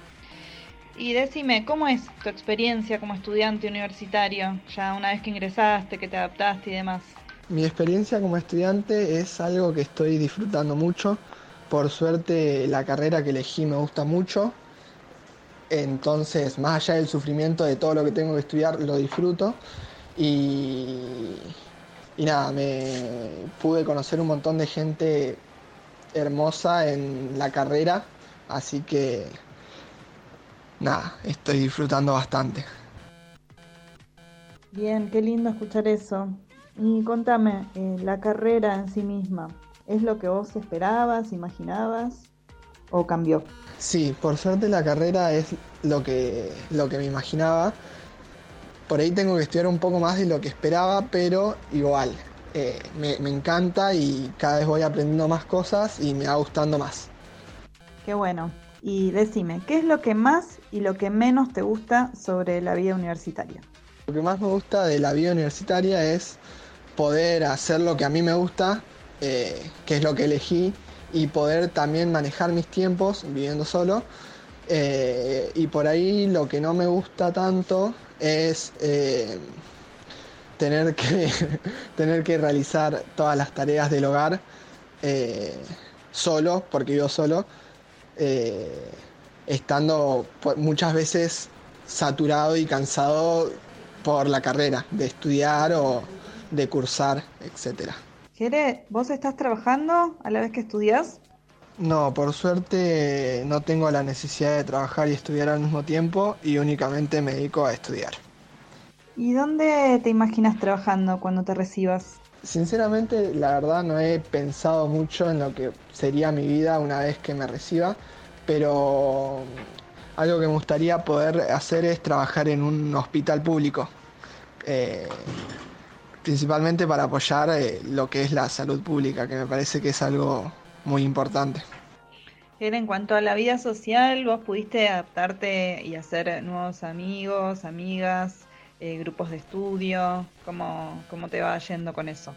H: Y decime, ¿cómo es tu experiencia como estudiante universitario, ya una vez que ingresaste, que te adaptaste y demás?
J: Mi experiencia como estudiante es algo que estoy disfrutando mucho. Por suerte la carrera que elegí me gusta mucho. Entonces, más allá del sufrimiento de todo lo que tengo que estudiar, lo disfruto. Y, y nada, me pude conocer un montón de gente hermosa en la carrera. Así que nada, estoy disfrutando bastante.
H: Bien, qué lindo escuchar eso. Y contame, eh, la carrera en sí misma, ¿es lo que vos esperabas, imaginabas o cambió?
J: Sí, por suerte la carrera es lo que, lo que me imaginaba. Por ahí tengo que estudiar un poco más de lo que esperaba, pero igual, eh, me, me encanta y cada vez voy aprendiendo más cosas y me va gustando más.
H: Qué bueno. Y decime, ¿qué es lo que más y lo que menos te gusta sobre la vida universitaria?
J: Lo que más me gusta de la vida universitaria es poder hacer lo que a mí me gusta, eh, que es lo que elegí, y poder también manejar mis tiempos viviendo solo. Eh, y por ahí lo que no me gusta tanto es eh, tener, que, tener que realizar todas las tareas del hogar solo, porque vivo solo eh, estando muchas veces saturado y cansado por la carrera, de estudiar o de cursar, etc.
H: Jere, ¿vos estás trabajando a la vez que estudias?
J: No, por suerte no tengo la necesidad de trabajar y estudiar al mismo tiempo y únicamente me dedico a estudiar.
H: ¿Y dónde te imaginas trabajando cuando te recibas?
J: Sinceramente, la verdad no he pensado mucho en lo que sería mi vida una vez que me reciba, pero algo que me gustaría poder hacer es trabajar en un hospital público, eh, principalmente para apoyar eh, lo que es la salud pública, que me parece que es algo muy importante.
H: En cuanto a la vida social, vos pudiste adaptarte y hacer nuevos amigos, amigas, eh, grupos de estudio, ¿Cómo, ¿cómo te va yendo con eso?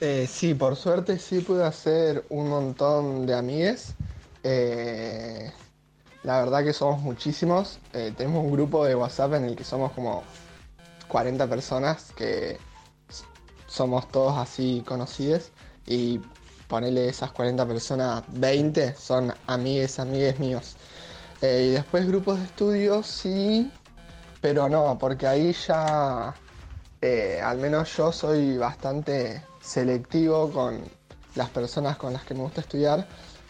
J: Eh, sí, por suerte sí pude hacer un montón de amigues. Eh, la verdad que somos muchísimos. Tenemos un grupo de WhatsApp en el que somos como 40 personas que somos todos así conocidos. Y ponerle esas 40 personas, 20 son amigues, amigues míos. y después grupos de estudio sí, pero no, porque ahí ya, al menos yo soy bastante selectivo con las personas con las que me gusta estudiar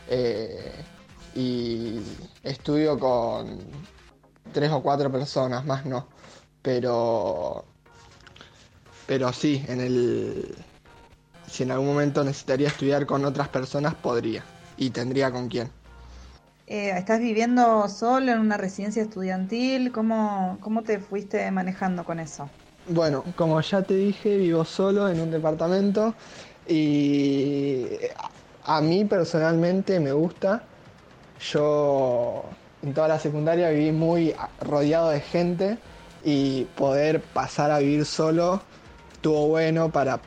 J: eh, y estudio con tres o cuatro personas, más no. Pero, pero sí, en el, si en algún momento necesitaría estudiar con otras personas, podría y tendría con quién.
H: Eh, ¿Estás viviendo solo en una residencia estudiantil? ¿Cómo, ¿Cómo te fuiste manejando con eso?
J: Bueno, como ya te dije, vivo solo en un departamento y a mí personalmente me gusta. Yo en toda la secundaria viví muy rodeado de gente y poder pasar a vivir solo estuvo bueno para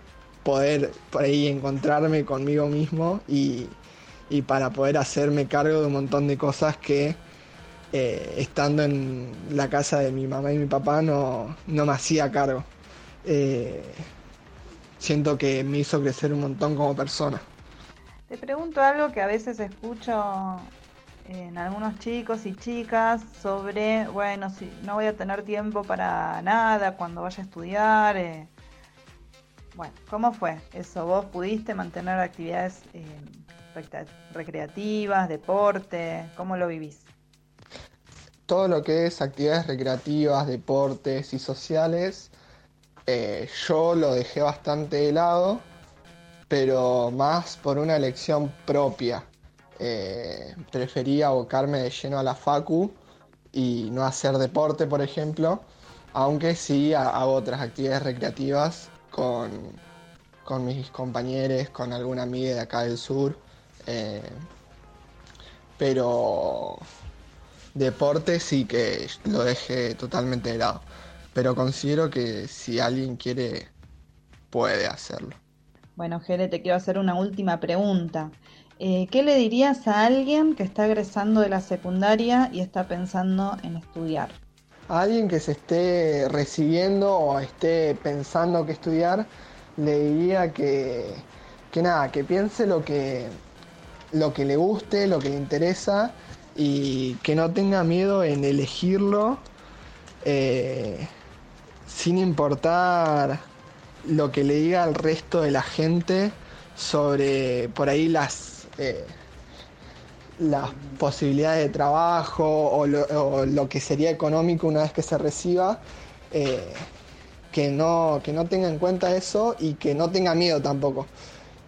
J: poder por ahí encontrarme conmigo mismo y, y para poder hacerme cargo de un montón de cosas que eh, estando en la casa de mi mamá y mi papá no, no me hacía cargo. Eh, siento que me hizo crecer un montón como persona.
H: Te pregunto algo que a veces escucho en algunos chicos y chicas sobre, bueno, si no voy a tener tiempo para nada cuando vaya a estudiar. Eh. Bueno, ¿cómo fue eso? ¿Vos pudiste mantener actividades eh, recreativas, deporte? ¿Cómo lo vivís?
J: Todo lo que es actividades recreativas, deportes y sociales, eh, yo lo dejé bastante de lado pero más por una elección propia. Eh, preferí abocarme de lleno a la facu y no hacer deporte, por ejemplo, aunque sí ha- hago otras actividades recreativas con, con mis compañeros, con alguna amiga de acá del sur. eh, pero deporte sí que lo dejé totalmente de lado. Pero considero que si alguien quiere, puede hacerlo.
H: Bueno, Jere, te quiero hacer una última pregunta. Eh, ¿qué le dirías a alguien que está egresando de la secundaria y está pensando en estudiar?
J: A alguien que se esté recibiendo o esté pensando que estudiar, le diría que, que nada, que piense lo que, lo que le guste, lo que le interesa y que no tenga miedo en elegirlo eh, sin importar lo que le diga al resto de la gente sobre por ahí las, eh, las posibilidades de trabajo o lo, o lo que sería económico una vez que se reciba, eh, que, no, que no tenga en cuenta eso y que no tenga miedo tampoco.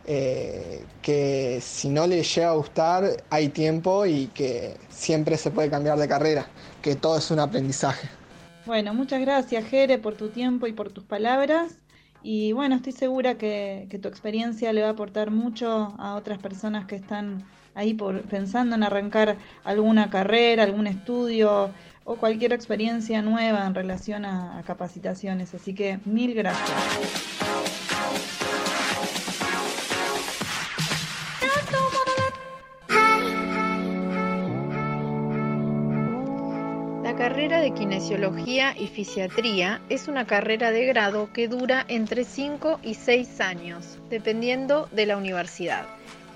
J: Eh, que si no le llega a gustar hay tiempo y que siempre se puede cambiar de carrera, que todo es un aprendizaje.
H: Bueno, muchas gracias, Jere, por tu tiempo y por tus palabras. Y bueno, estoy segura que, que tu experiencia le va a aportar mucho a otras personas que están ahí por, pensando en arrancar alguna carrera, algún estudio o cualquier experiencia nueva en relación a, a capacitaciones. Así que mil gracias.
I: La carrera de kinesiología y fisiatría es una carrera de grado que dura entre 5 y 6 años, dependiendo de la universidad.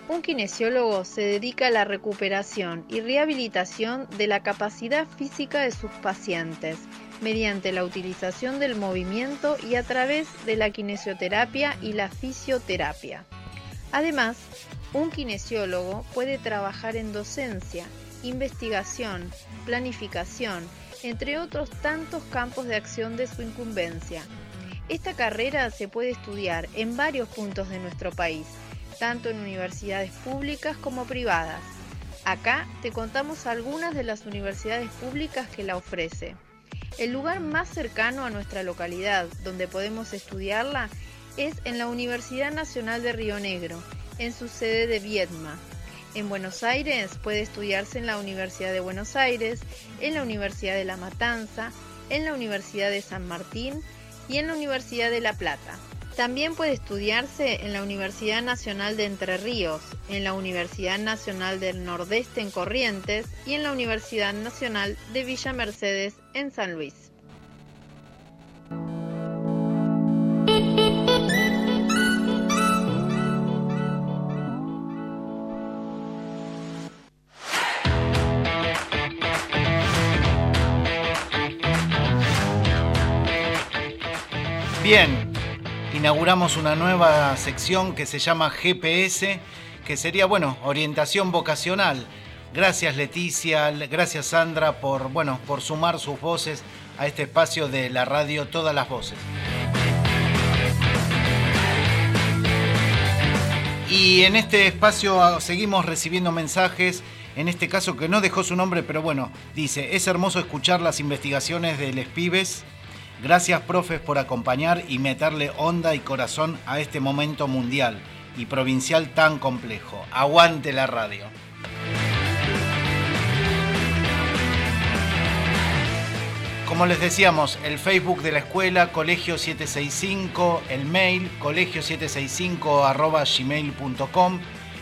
I: Un kinesiólogo se dedica a la recuperación y rehabilitación de la capacidad física de sus pacientes mediante la utilización del movimiento y a través de la kinesioterapia y la fisioterapia. Además, un kinesiólogo puede trabajar en docencia, investigación, planificación, entre otros tantos campos de acción de su incumbencia. Esta carrera se puede estudiar en varios puntos de nuestro país, tanto en universidades públicas como privadas. Acá te contamos algunas de las universidades públicas que la ofrece. El lugar más cercano a nuestra localidad donde podemos estudiarla es en la Universidad Nacional de Río Negro, en su sede de Viedma. En Buenos Aires puede estudiarse en la Universidad de Buenos Aires, en la Universidad de La Matanza, en la Universidad de San Martín y en la Universidad de La Plata. También puede estudiarse en la Universidad Nacional de Entre Ríos, en la Universidad Nacional del Nordeste en Corrientes y en la Universidad Nacional de Villa Mercedes en San Luis.
A: Bien, inauguramos una nueva sección que se llama GPS, que sería, bueno, orientación vocacional. Gracias Leticia, gracias Sandra por, bueno, por sumar sus voces a este espacio de la radio Todas las Voces. Y en este espacio ah, seguimos recibiendo mensajes, en este caso que no dejó su nombre, pero bueno, dice, es hermoso escuchar las investigaciones de Les Pibes. Gracias, profes, por acompañar y meterle onda y corazón a este momento mundial y provincial tan complejo. Aguante la radio. Como les decíamos, el Facebook de la escuela, Colegio 765, el mail, colegio765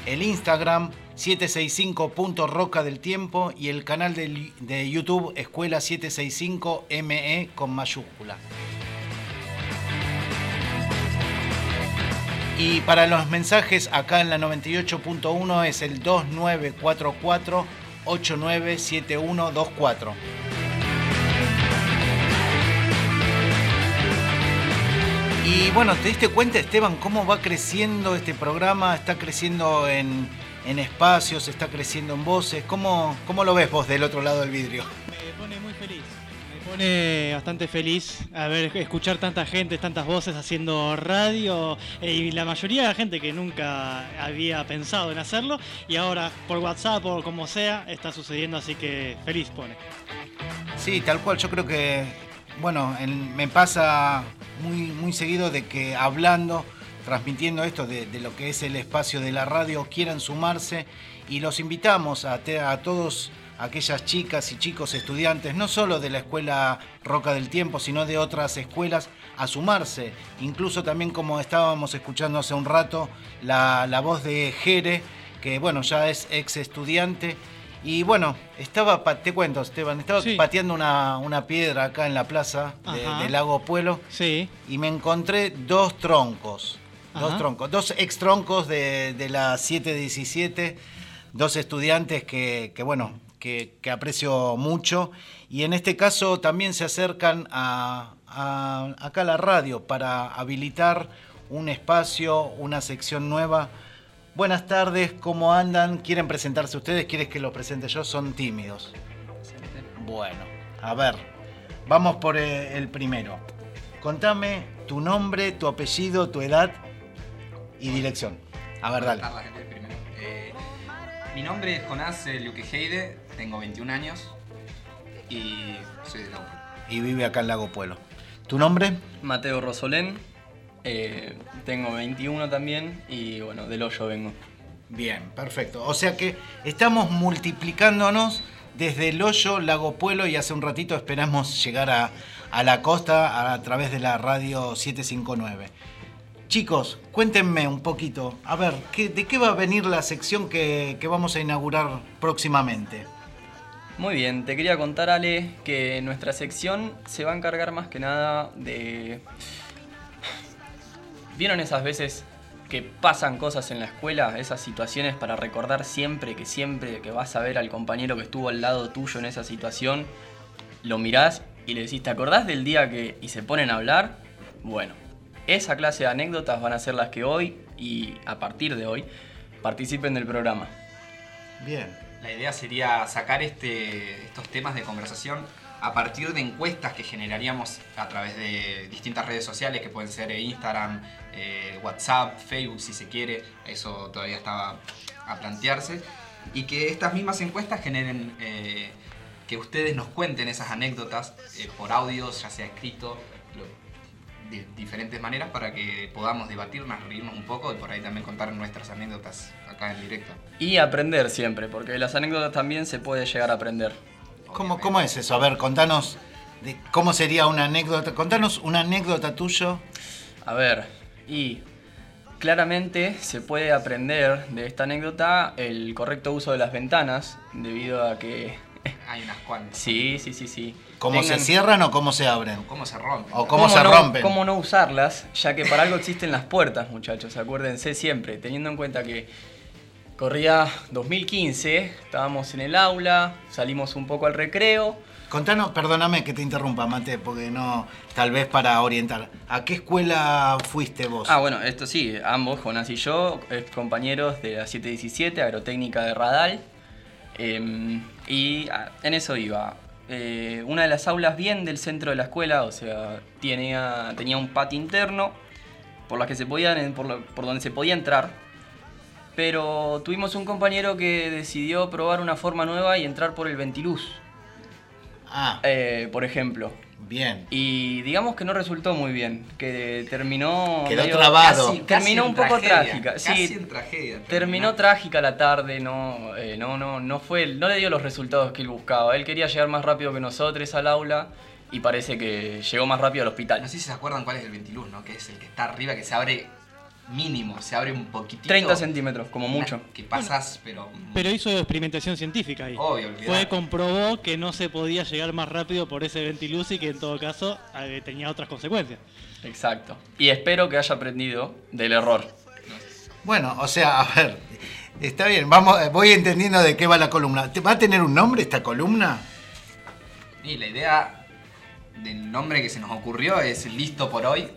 A: el Instagram, 765.roca del tiempo y el canal de, de YouTube Escuela 765 ME con mayúscula. Y para los mensajes acá en la 98.1 es el 2944 897124. Y bueno, ¿te diste cuenta, Esteban, cómo va creciendo este programa? Está creciendo en, en espacios, está creciendo en voces. ¿Cómo, ¿Cómo lo ves vos del otro lado del vidrio?
K: Me pone muy feliz, me pone bastante feliz a ver escuchar tanta gente, tantas voces haciendo radio eh, y la mayoría de la gente que nunca había pensado en hacerlo y ahora por WhatsApp o como sea está sucediendo, así que feliz pone.
A: Sí, tal cual. Yo creo que, bueno, en- me pasa muy, muy seguido de que hablando, transmitiendo esto de, de lo que es el espacio de la radio, quieran sumarse y los invitamos a, te- a todos aquellas chicas y chicos estudiantes, no solo de la escuela Roca del Tiempo, sino de otras escuelas, a sumarse. Incluso también como estábamos escuchando hace un rato, la, la voz de Jere, que bueno, ya es ex estudiante. Y bueno, estaba, te cuento, Esteban, estaba
K: Sí.
A: pateando una, una piedra acá en la plaza de- del Lago Pueblo
K: Sí.
A: y me encontré dos troncos. Dos troncos, dos ex troncos de, de la 717, dos estudiantes que, que, bueno, que, que aprecio mucho. Y en este caso también se acercan a, a- acá a la radio para habilitar un espacio, una sección nueva. Buenas tardes, ¿cómo andan? ¿Quieren presentarse ustedes? ¿Quieres que los presente yo? Son tímidos. Bueno, a ver, vamos por eh, el primero. Contame tu nombre, tu apellido, tu edad y dirección. A ver, dale.
L: Eh, mi nombre es Jonás eh, Luquejeide, tengo 21 años y soy de la UPA.
A: Y vive acá en Lago Pueblo. ¿Tu nombre?
M: Mateo Rosolén, eh, tengo 21 también y bueno, del hoyo vengo.
A: Bien, perfecto. O sea que estamos multiplicándonos desde el hoyo, Lago Pueblo y hace un ratito esperamos llegar a, a la costa a, través de la radio 759. Chicos, cuéntenme un poquito, a ver, ¿qué- ¿de qué va a venir la sección que, que vamos a inaugurar próximamente?
M: Muy bien, te quería contar Ale que nuestra sección se va a encargar más que nada de... ¿Vieron esas veces que pasan cosas en la escuela? Esas situaciones para recordar siempre que siempre que vas a ver al compañero que estuvo al lado tuyo en esa situación, lo mirás y le decís, ¿te acordás del día que... y se ponen a hablar? Bueno, esa clase de anécdotas van a ser las que hoy y a partir de hoy participen del programa.
A: Bien.
L: La idea sería sacar este, estos temas de conversación a partir de encuestas que generaríamos a través de distintas redes sociales que pueden ser Instagram, eh, WhatsApp, Facebook si se quiere, eso todavía estaba a plantearse, y que estas mismas encuestas generen eh, que ustedes nos cuenten esas anécdotas eh, por audios, ya sea escrito, de diferentes maneras para que podamos debatirnos, reírnos un poco y por ahí también contar nuestras anécdotas acá en directo.
M: Y aprender siempre, porque de las anécdotas también se puede llegar a aprender.
A: ¿Cómo, ¿Cómo es eso? A ver, contanos de cómo sería una anécdota. Contanos una anécdota tuyo.
M: A ver, y claramente se puede aprender de esta anécdota el correcto uso de las ventanas, debido a que...
L: Hay unas cuantas.
M: Sí, sí, sí, sí.
A: ¿Cómo
M: Tengan-
A: se cierran o cómo se abren?
L: ¿Cómo se rompen?
A: O cómo, se
M: no,
A: rompen.
M: ¿Cómo no usarlas? Ya que para algo existen las puertas, muchachos. Acuérdense siempre, teniendo en cuenta que corría 2015, estábamos en el aula, salimos un poco al recreo.
A: Contanos, perdóname que te interrumpa, Mate, porque no, tal vez para orientar. ¿A qué escuela fuiste vos?
M: Ah, bueno, esto sí, ambos, Jonas y yo, compañeros de la 717, Agrotécnica de Radal. Eh, y ah, en eso iba. Eh, una de las aulas bien del centro de la escuela, o sea, tenía, tenía un patio interno por, las que se podían, por, lo- por donde se podía entrar. Pero tuvimos un compañero que decidió probar una forma nueva y entrar por el ventiluz.
A: Ah.
M: Eh, por ejemplo.
A: Bien.
M: Y digamos que no resultó muy bien, que terminó...
A: Quedó
M: medio-
A: trabado.
M: casi-
L: Casi
M: terminó un poco
L: tragedia,
M: trágica.
L: casi
M: sí,
L: en tragedia
M: terminó
L: terminó.
M: trágica la tarde, no, eh, no, no, no fue, no le dio los resultados que él buscaba. Él quería llegar más rápido que nosotros al aula y parece que llegó más rápido al hospital.
L: No sé si se acuerdan cuál es el ventiluz, ¿no? Que es el que está arriba, que se abre mínimo, se abre un poquitito.
M: 30 centímetros, como mucho.
L: Que pasas, pero...
K: Pero hizo experimentación científica ahí.
L: Obvio, olvidate.
K: Fue, comprobó que no se podía llegar más rápido por ese ventiluz y que en todo caso eh, tenía otras consecuencias.
M: Exacto. Y espero que haya aprendido del error.
A: Bueno, o sea, a ver, está bien, vamos, eh, voy entendiendo de qué va la columna. ¿Te- ¿Va a tener un nombre esta columna?
L: Y la idea del nombre que se nos ocurrió es Listo por hoy.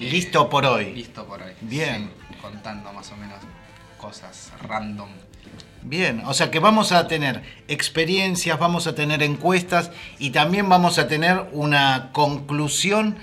A: Listo por hoy.
L: Listo por hoy.
A: Bien.
L: Sí, contando más o menos cosas random.
A: Bien, o sea que vamos a tener experiencias, vamos a tener encuestas y también vamos a tener una conclusión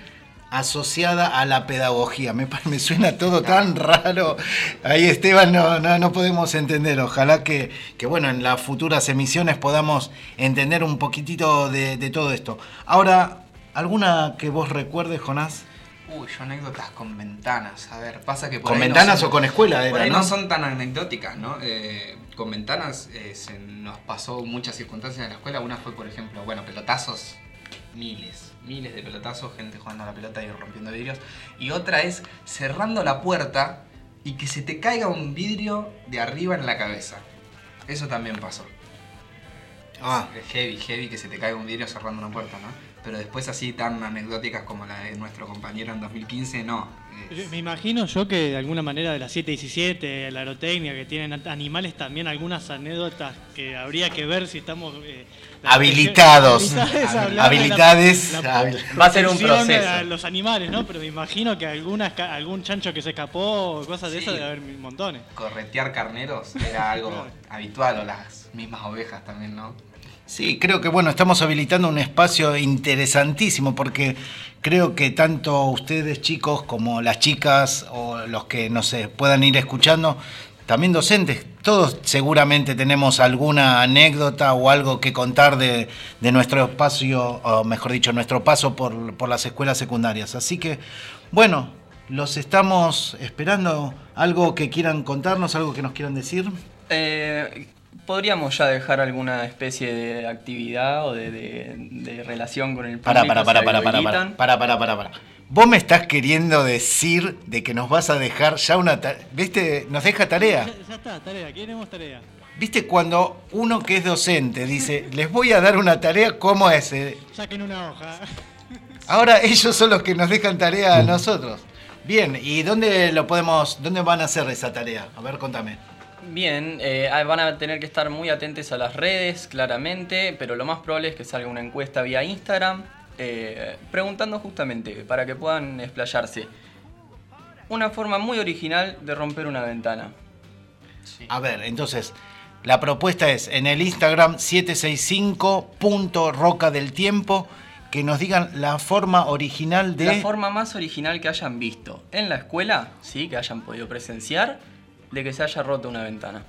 A: asociada a la pedagogía. Me, me suena todo tan raro. Ahí Esteban no, no, no podemos entender. Ojalá que, que, bueno, en las futuras emisiones podamos entender un poquitito de, de todo esto. Ahora, ¿alguna que vos recuerdes, Jonás?
L: Uy, yo anécdotas con ventanas. A ver, pasa que por
A: ¿Con
L: ahí no
A: ventanas
L: son-
A: o con escuela
L: Por
A: era,
L: ahí
A: no?
L: no son tan anecdóticas, ¿no? Eh, con ventanas eh, se nos pasó muchas circunstancias en la escuela. Una fue, por ejemplo, bueno, pelotazos, miles, miles de pelotazos, gente jugando a la pelota y rompiendo vidrios. Y otra es cerrando la puerta y que se te caiga un vidrio de arriba en la cabeza. Eso también pasó.
A: Ah.
L: Es heavy, heavy que se te caiga un vidrio cerrando una puerta, ¿no? Pero después así tan anecdóticas como la de nuestro compañero en 2015, no.
K: Yo- Me imagino yo que de alguna manera de la 717, la aerotecnia, que tienen animales también, algunas anécdotas que habría que ver si estamos... eh,
A: Habilitados.
K: habilitades a hablar de la-
A: Habilitades.
K: la
A: Habil-
M: Va a ser un proceso.
K: A los animales, ¿no? Pero me imagino que algunas, algún chancho que se escapó, cosas de
L: Sí.
K: esas, debe haber montones.
L: Corretear carneros era algo habitual, o las mismas ovejas también, ¿no?
A: Sí, creo que bueno, estamos habilitando un espacio interesantísimo porque creo que tanto ustedes chicos como las chicas o los que no sé puedan ir escuchando, también docentes, todos seguramente tenemos alguna anécdota o algo que contar de, de nuestro espacio, o mejor dicho, nuestro paso por, por las escuelas secundarias. Así que, bueno, los estamos esperando. ¿Algo que quieran contarnos, algo que nos quieran decir?
M: Eh, Podríamos ya dejar alguna especie de actividad o de, de- de relación con el público.
A: Para, para, para, para, para,
M: habilitan.
A: para, para, para, para. Vos me estás queriendo decir de que nos vas a dejar ya una tarea. ¿Viste? Nos deja tarea.
K: Ya, ya está, tarea, queremos tarea.
A: ¿Viste cuando uno que es docente dice, les voy a dar una tarea, ¿cómo es? eh?
K: Saquen una hoja.
A: Ahora ellos son los que nos dejan tarea a nosotros. Bien, ¿y dónde lo podemos, dónde van a hacer esa tarea? A ver, contame.
M: Bien, eh, ah, van a tener que estar muy atentos a las redes, claramente, pero lo más probable es que salga una encuesta vía Instagram, eh, preguntando justamente, para que puedan explayarse, una forma muy original de romper una ventana.
A: A ver, entonces, la propuesta es en el Instagram 765.roca del tiempo que nos digan la forma original de...
M: La forma más original que hayan visto en la escuela, sí, que hayan podido presenciar, de que se haya roto una ventana.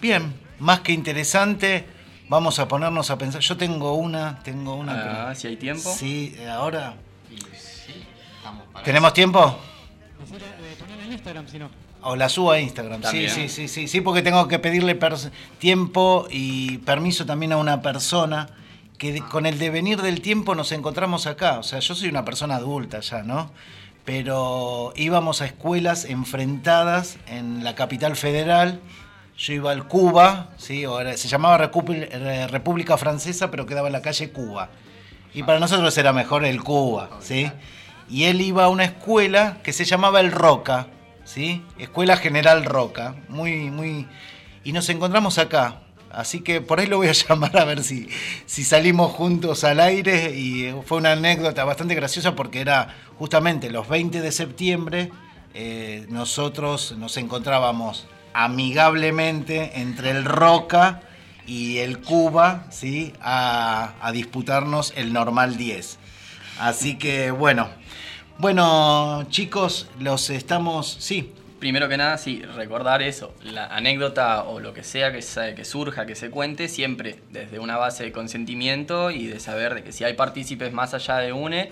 A: Bien, más que interesante. Vamos a ponernos a pensar. Yo tengo una, tengo una.
M: Ah, si hay tiempo.
A: Sí, ahora.
L: Y sí, estamos para
A: ¿Tenemos tiempo?
K: Eh, ponela en Instagram si no.
A: O la subo a Instagram. Sí,
M: También.
A: sí, sí, sí, sí, porque tengo que pedirle tiempo y permiso también a una persona que de- con el devenir del tiempo nos encontramos acá. O sea, yo soy una persona adulta ya, ¿no? Pero íbamos a escuelas enfrentadas en la capital federal. Yo iba al Cuba, ¿sí? Se llamaba República Francesa, pero quedaba en la calle Cuba. Y para nosotros era mejor el Cuba, ¿sí? Y él iba a una escuela que se llamaba El Roca, ¿sí? Escuela General Roca, muy, muy... Y nos encontramos acá, así que por ahí lo voy a llamar a ver si, si salimos juntos al aire y eh, fue una anécdota bastante graciosa porque era justamente los 20 de septiembre, eh, nosotros nos encontrábamos amigablemente entre el Roca y el Cuba, ¿sí? A, a disputarnos el normal 10. Así que bueno, bueno chicos, los estamos, sí,
M: Primero que nada, sí, recordar eso, la anécdota o lo que sea que, que surja, que se cuente, siempre desde una base de consentimiento y de saber de que si hay partícipes más allá de UNE,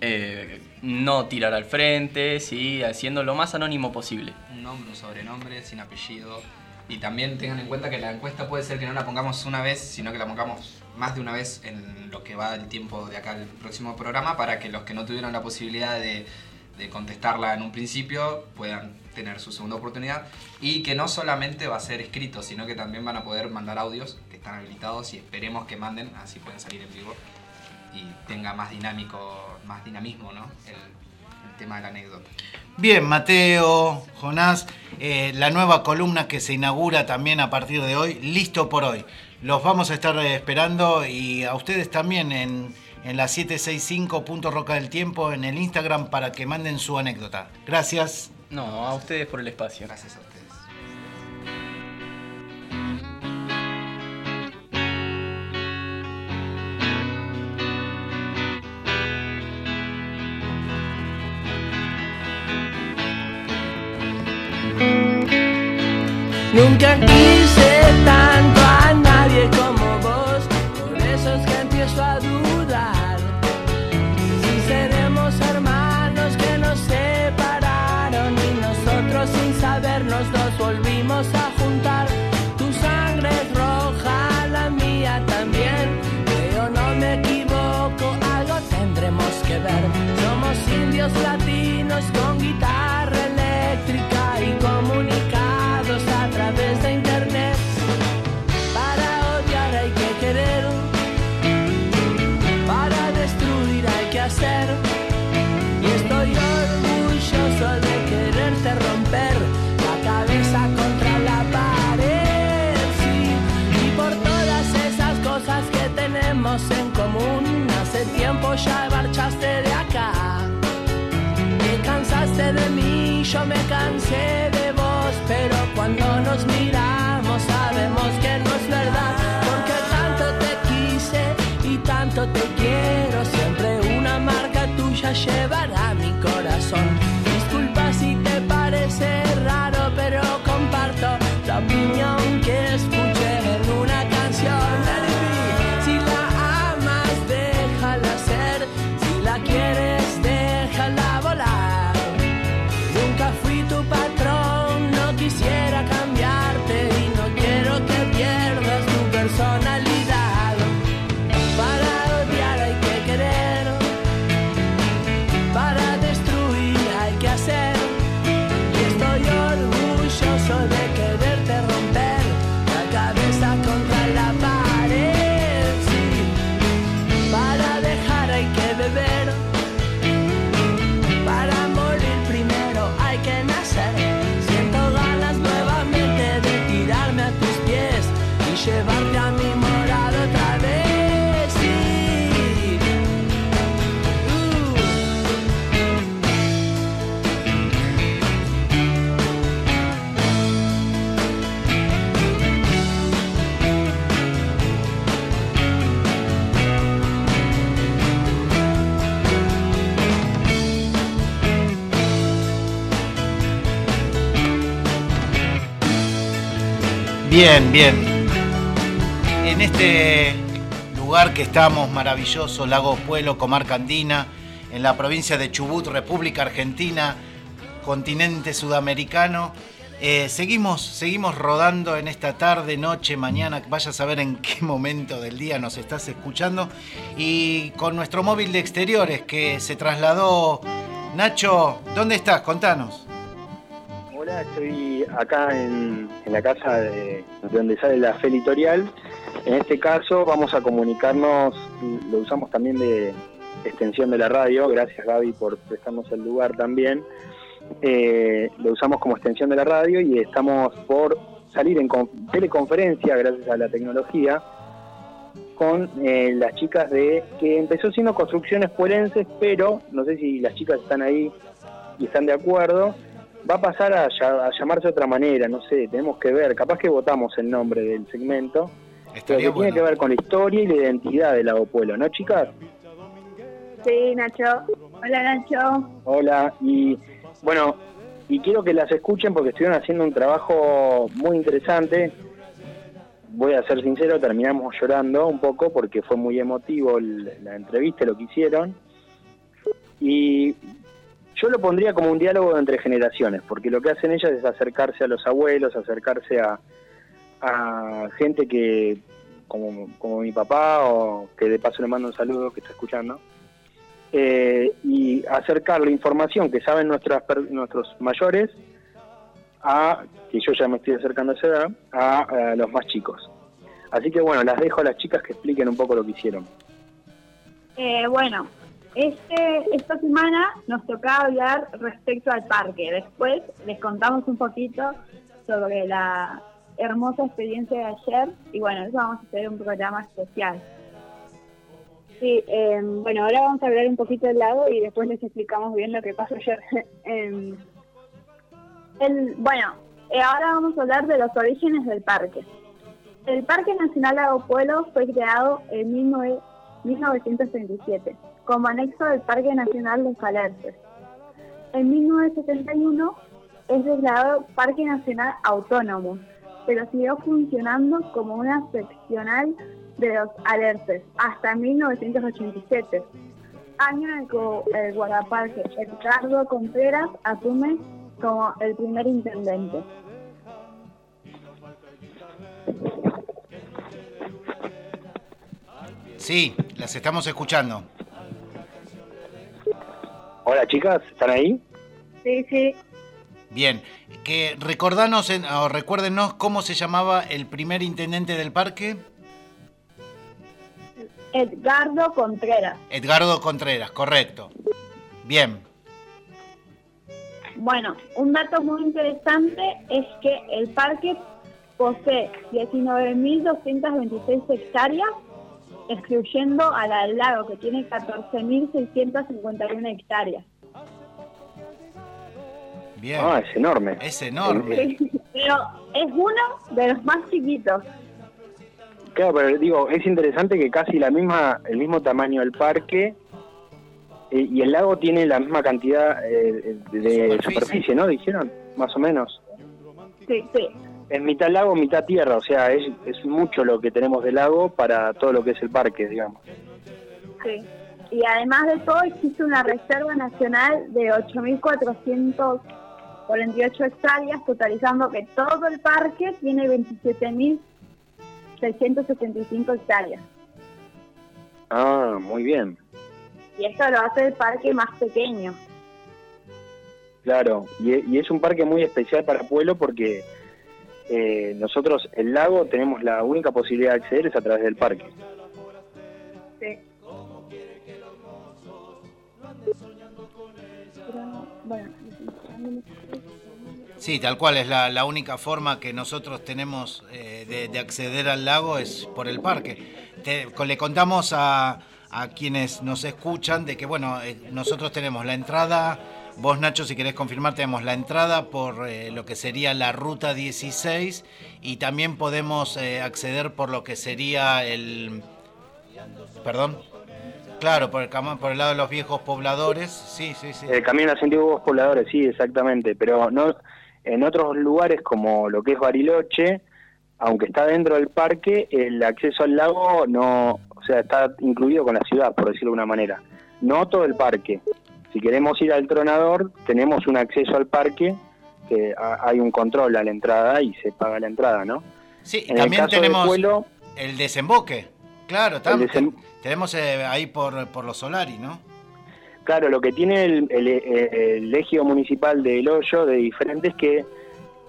M: eh, no tirar al frente, ¿sí? haciendo lo más anónimo posible.
L: un nombre, un sobrenombre, sin apellido. Y también tengan en cuenta que la encuesta puede ser que no la pongamos una vez, sino que la pongamos más de una vez en lo que va el tiempo de acá al próximo programa para que los que no tuvieron la posibilidad de, de contestarla en un principio puedan tener su segunda oportunidad y que no solamente va a ser escrito, sino que también van a poder mandar audios que están habilitados y esperemos que manden, así pueden salir en vivo y tenga más dinámico, más dinamismo, ¿no? El, el tema de la anécdota.
A: Bien, Mateo, Jonás, eh, la nueva columna que se inaugura también a partir de hoy, listo por hoy. Los vamos a estar eh, esperando y a ustedes también en, en la 765.roca del tiempo en el Instagram para que manden su anécdota. Gracias.
M: No, a ustedes por el espacio.
L: Gracias a ustedes.
N: Nunca quise con guitarra yo me cansé de vos, pero cuando nos miramos sabemos que no es verdad, porque tanto te quise y tanto te quiero, siempre una marca tuya llevará mi corazón.
A: Bien, bien. En este lugar que estamos, maravilloso, Lago Pueblo, Comarca Andina, en la provincia de Chubut, República Argentina, continente sudamericano, eh, seguimos, seguimos rodando en esta tarde, noche, mañana, vaya a saber en qué momento del día nos estás escuchando, y con nuestro móvil de exteriores que se trasladó. Nacho, ¿dónde estás? Contanos.
G: Estoy acá en, la casa de, de donde sale la fe litorial. En este caso vamos a comunicarnos, lo usamos también de extensión de la radio, gracias Gaby por prestarnos el lugar también. Eh, lo usamos como extensión de la radio y estamos por salir en con- teleconferencia gracias a la tecnología con eh, las chicas de que empezó siendo construcciones puelenses, pero no sé si las chicas están ahí y están de acuerdo, va a pasar a, lla- a llamarse de otra manera, no sé, tenemos que ver, capaz que votamos el nombre del segmento, pero que
A: Estaría
G: tiene que ver con la historia y la identidad del Lago Pueblo, ¿no chicas?
O: Sí, Nacho. Hola, Nacho.
G: Hola, y bueno, y quiero que las escuchen porque estuvieron haciendo un trabajo muy interesante. Voy a ser sincero, terminamos llorando un poco porque fue muy emotivo el- la entrevista, lo que hicieron. Y yo lo pondría como un diálogo entre generaciones, porque lo que hacen ellas es acercarse a los abuelos, acercarse a, a gente que, como, como mi papá, o que de paso le mando un saludo que está escuchando, eh, y acercar la información que saben nuestras, nuestros mayores a, que yo ya me estoy acercando a esa edad, a los más chicos. Así que bueno, las dejo a las chicas que expliquen un poco lo que hicieron.
O: Eh, bueno, este, esta semana nos tocaba hablar respecto al parque. Después les contamos un poquito sobre la hermosa experiencia de ayer y bueno, eso vamos a hacer un programa especial.
F: Sí, eh, bueno, ahora vamos a hablar un poquito del lago y después les explicamos bien lo que pasó ayer. Em,
O: El, bueno, eh, ahora vamos a hablar de los orígenes del parque. El Parque Nacional Lago Pueblo fue creado en 19 1937 como anexo del Parque Nacional de Alerces. En 1971 es declarado Parque Nacional Autónomo, pero siguió funcionando como una seccional de los alerces hasta 1987, año en el que el guardaparque Edgardo Contreras asume como el primer intendente.
A: Sí, las estamos escuchando.
G: Hola chicas, ¿están ahí?
O: Sí, sí.
A: Bien, que recordanos en- o recuérdenos cómo se llamaba el primer intendente del parque,
O: Edgardo Contreras.
A: Edgardo Contreras, correcto. Bien,
O: Bueno, un dato muy interesante es que el parque posee 19.226 hectáreas, excluyendo a la del lago, que tiene 14.651 hectáreas.
A: bien.
G: Ah, es enorme.
A: Es enorme.
O: Pero es uno de los más chiquitos.
G: Claro, pero digo, es interesante que casi la misma, el mismo tamaño del parque eh, y el lago tiene la misma cantidad eh, de superficie. ¿no? Dijeron, más o menos.
O: Sí, sí.
G: Es mitad lago, mitad tierra, o sea, es, es mucho lo que tenemos de lago para todo lo que es el parque, digamos.
O: Sí. Y además de todo, existe una reserva nacional de 8.448 hectáreas, totalizando que todo el parque tiene 27.675 hectáreas.
G: Ah, muy bien.
O: Y esto lo hace el parque más pequeño.
G: Claro, y, y es un parque muy especial para Pueblo porque eh, nosotros, el lago, tenemos la única posibilidad de acceder es a través del parque.
O: Sí.
A: Sí, tal cual, es la, la única forma que nosotros tenemos eh, de, de acceder al lago es por el parque. Te- le contamos a, a quienes nos escuchan de que, bueno, eh, nosotros tenemos la entrada, vos Nacho, si querés confirmar, tenemos la entrada por eh, lo que sería la ruta 16 y también podemos eh, acceder por lo que sería el... Perdón. Claro, por el, por el lado de los viejos pobladores, sí, sí, sí.
G: El camino los antiguos pobladores, sí, exactamente, pero no en otros lugares como lo que es Bariloche, aunque está dentro del parque, el acceso al lago no, o sea, está incluido con la ciudad, por decirlo de una manera. No todo el parque. Si queremos ir al tronador, tenemos un acceso al parque, que ha- hay un control a la entrada y se paga la entrada, ¿no?
A: Sí, y
G: En el
A: también tenemos
G: Pueblo-
A: el desemboque. Claro, tam-
G: desem-
A: tenemos eh, ahí por, por los Solari, ¿no?
G: Claro, lo que tiene el, el, el Ejido Municipal de El Hoyo de diferente es que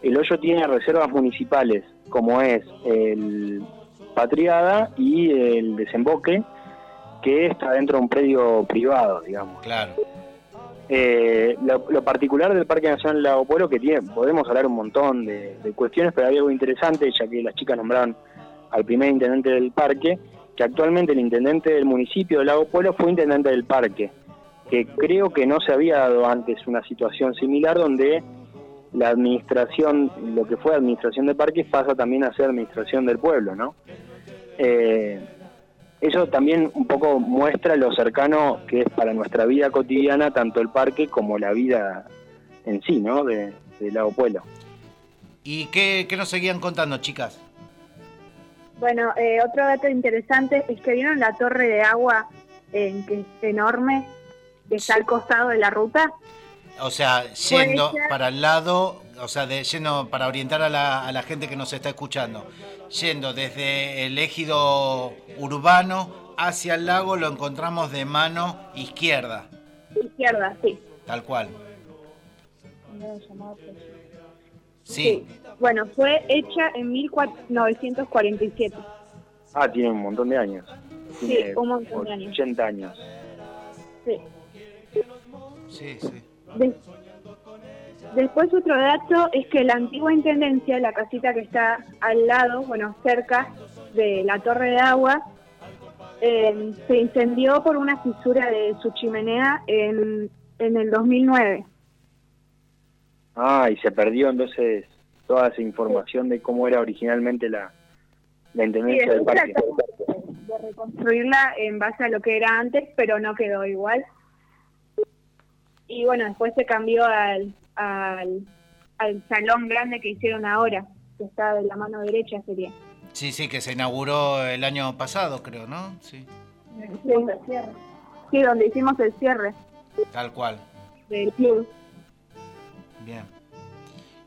G: El Hoyo tiene reservas municipales, como es el Patriada y el Desemboque, que está dentro de un predio privado, digamos.
A: Claro.
G: Eh, lo, lo particular del Parque Nacional Lago Pueblo, que tiene, podemos hablar un montón de, cuestiones, pero hay algo interesante, ya que las chicas nombraron al primer intendente del parque, que actualmente el intendente del municipio de Lago Pueblo fue intendente del parque, que creo que no se había dado antes una situación similar donde la administración, lo que fue administración de parques pasa también a ser administración del pueblo, ¿no? Eh, eso también un poco muestra lo cercano que es para nuestra vida cotidiana tanto el parque como la vida en sí, ¿no? De, de Lago Pueblo.
A: ¿Y qué, qué nos seguían contando, chicas?
O: Bueno, eh, otro dato interesante es que vieron la torre de agua eh, que es enorme, que está al costado de la ruta.
A: O sea, yendo para el lado, o sea, de, yendo para orientar a la, a la gente que nos está escuchando, yendo desde el ejido urbano hacia el lago, lo encontramos de mano izquierda,
O: Izquierda, sí.
A: tal cual.
O: Sí.
A: Sí,
O: Bueno, fue hecha en 1947.
G: Ah, tiene un montón de años.
O: Sí, un montón de años.
G: 80 años.
O: Sí.
A: sí, sí.
O: De- Después otro dato es que la antigua intendencia, la casita que está al lado, bueno, cerca de la torre de agua, eh, se incendió por una fisura de su chimenea en, en el 2009.
G: Ah, y se perdió entonces toda esa información de cómo era originalmente la, intendencia del parque.
O: de reconstruirla en base a lo que era antes, pero no quedó igual. Y bueno, después se cambió al, al, al salón grande que hicieron ahora. que está de la mano derecha sería.
A: Sí, sí, que se inauguró el año pasado, creo, ¿no? Sí,
O: Sí, Sí, donde hicimos el cierre
A: tal cual.
O: del club.
A: Bien.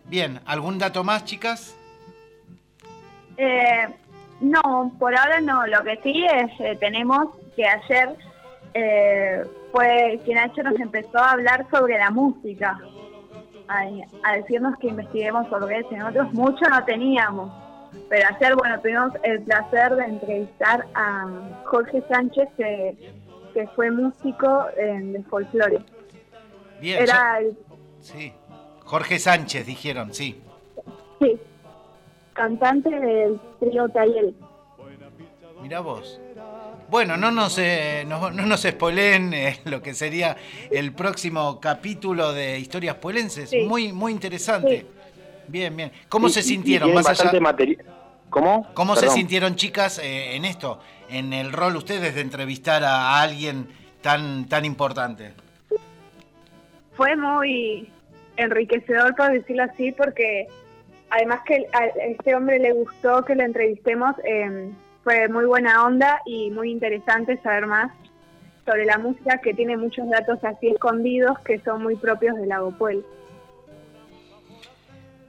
A: Bien, ¿algún dato más, chicas?
O: Eh, no, por ahora no. Lo que sí es, eh, tenemos que ayer eh, fue que Nacho nos empezó a hablar sobre la música, a, a decirnos que investiguemos sobre eso. Nosotros mucho no teníamos, pero ayer, bueno, tuvimos el placer de entrevistar a Jorge Sánchez, que, que fue músico eh, de folclore.
A: Bien.
O: Era el
A: Sí. Jorge Sánchez, dijeron, sí.
O: sí, cantante del trío Tayel.
A: Mirá vos. Bueno, no nos, eh, no, no nos spoileen eh, lo que sería el próximo capítulo de Historias Puelenses.
G: Sí.
A: Muy, muy interesante. Bien, bien. ¿Cómo se sintieron? Más allá-
G: ¿Cómo?
A: ¿Cómo se sintieron, chicas, eh, en esto? En el rol ustedes de entrevistar a alguien tan, tan importante.
O: fue muy enriquecedor, por decirlo así, porque además que a este hombre le gustó que lo entrevistemos, eh, fue muy buena onda y muy interesante saber más sobre la música que tiene muchos datos así escondidos que son muy propios del Lago Puel.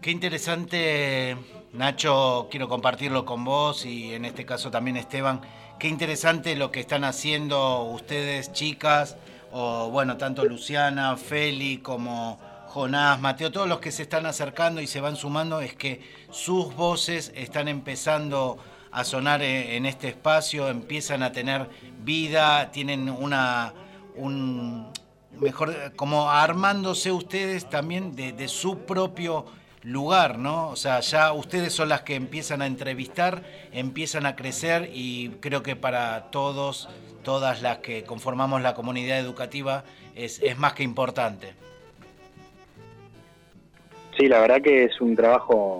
A: Qué interesante, Nacho, quiero compartirlo con vos y en este caso también Esteban. Qué interesante lo que están haciendo ustedes, chicas, o bueno, tanto Luciana, Feli como Jonás, Mateo, todos los que se están acercando y se van sumando, es que sus voces están empezando a sonar en este espacio, empiezan a tener vida, tienen una, un, mejor, como armándose ustedes también de, de su propio lugar, ¿no? O sea, ya ustedes son las que empiezan a entrevistar, empiezan a crecer y creo que para todos, todas las que conformamos la comunidad educativa es, es más que importante.
G: Sí, la verdad que es un trabajo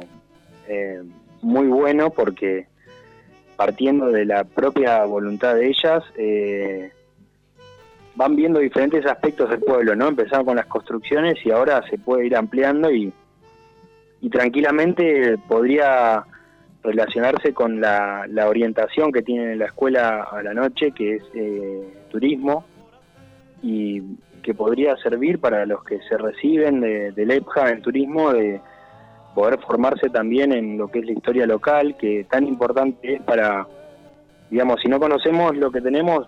G: eh, muy bueno porque partiendo de la propia voluntad de ellas, eh, van viendo diferentes aspectos del pueblo, ¿no? Empezaron con las construcciones y ahora se puede ir ampliando y, y tranquilamente podría relacionarse con la, la orientación que tienen en la escuela a la noche, que es eh, turismo, y que podría servir para los que se reciben de, del EPJA en turismo de poder formarse también en lo que es la historia local, que tan importante es para, digamos, si no conocemos lo que tenemos,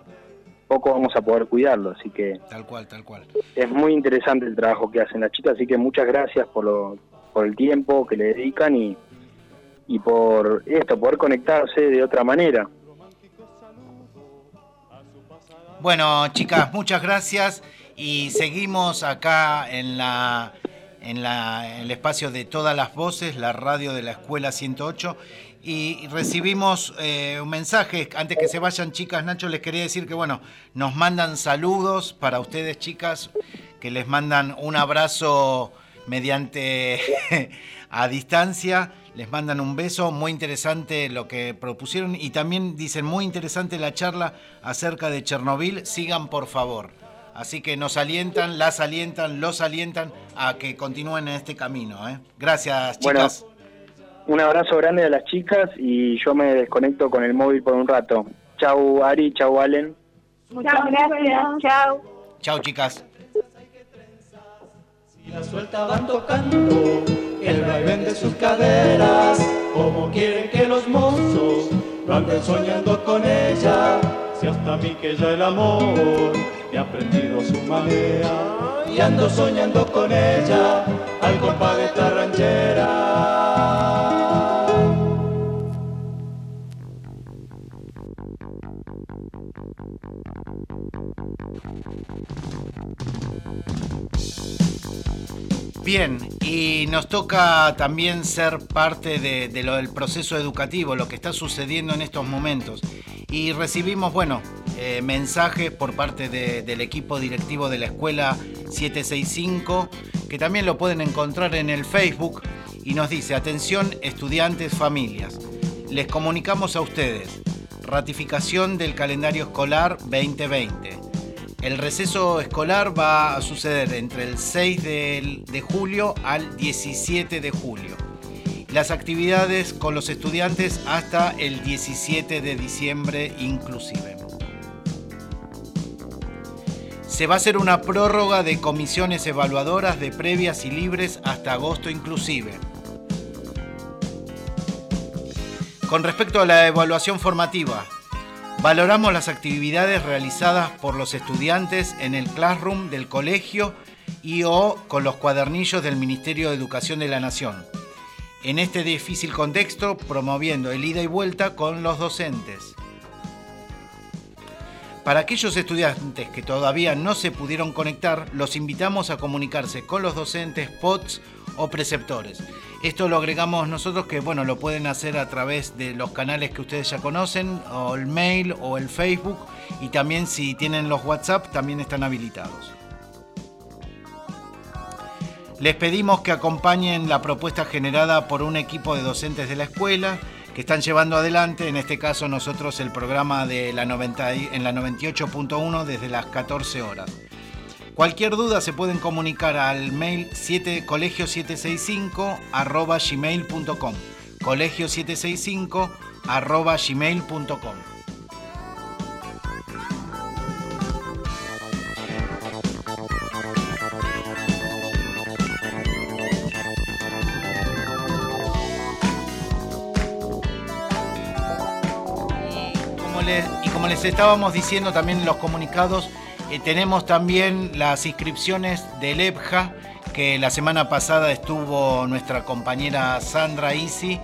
G: poco vamos a poder cuidarlo, así que
A: Tal cual, tal cual.
G: es muy interesante el trabajo que hacen las chicas, así que muchas gracias por, lo, por el tiempo que le dedican y, y por esto, poder conectarse de otra manera.
A: Bueno, chicas, muchas gracias y seguimos acá en la en el espacio de todas las voces, la radio de la Escuela 108 y recibimos eh, un mensaje, antes que se vayan chicas, Nacho les quería decir que bueno, nos mandan saludos para ustedes chicas, que les mandan un abrazo mediante a distancia, les mandan un beso, muy interesante lo que propusieron. Y también dicen muy interesante la charla acerca de Chernobyl, sigan por favor. Así que nos alientan, las alientan, los alientan a que continúen en este camino. ¿eh? Gracias,
G: Bueno,
A: chicas.
G: un abrazo grande a las chicas y yo me desconecto con el móvil por un rato. Chau Ari, chau Allen.
O: Muchas gracias, chao.
A: Chao, chicas.
E: Y la suelta van tocando el vaivén de sus caderas, como quieren que los mozos no anden soñando con ella. Si hasta mí que ya el amor ha aprendido su manera y ando soñando con ella al compás de esta ranchera.
A: Bien, y nos toca también ser parte de lo del proceso educativo, lo que está sucediendo en estos momentos. Y recibimos, bueno, eh, mensajes por parte de- del equipo directivo de la escuela 765, que también lo pueden encontrar en el Facebook, y nos dice, atención estudiantes, familias, les comunicamos a ustedes, ratificación del calendario escolar 2020. El receso escolar va a suceder entre el 6 de, de julio al 17 de julio. Las actividades con los estudiantes hasta el 17 de diciembre inclusive. Se va a hacer una prórroga de comisiones evaluadoras de previas y libres hasta agosto inclusive. Con respecto a la evaluación formativa, valoramos las actividades realizadas por los estudiantes en el classroom del colegio y o con los cuadernillos del Ministerio de Educación de la Nación. En este difícil contexto, promoviendo el ida y vuelta con los docentes. Para aquellos estudiantes que todavía no se pudieron conectar, los invitamos a comunicarse con los docentes, POTS o preceptores. Esto lo agregamos nosotros que bueno, lo pueden hacer a través de los canales que ustedes ya conocen, o el mail o el Facebook, y también si tienen los WhatsApp también están habilitados. Les pedimos que acompañen la propuesta generada por un equipo de docentes de la escuela que están llevando adelante, en este caso nosotros, el programa de la 90 y- en la 98.1 desde las 14 horas. Cualquier duda se pueden comunicar al mail 7, colegio765 arroba gmail.com. Colegio765 arroba gmail.com. y como les estábamos diciendo también en los comunicados, eh, tenemos también las inscripciones del EPJA, que la semana pasada estuvo nuestra compañera Sandra Isi,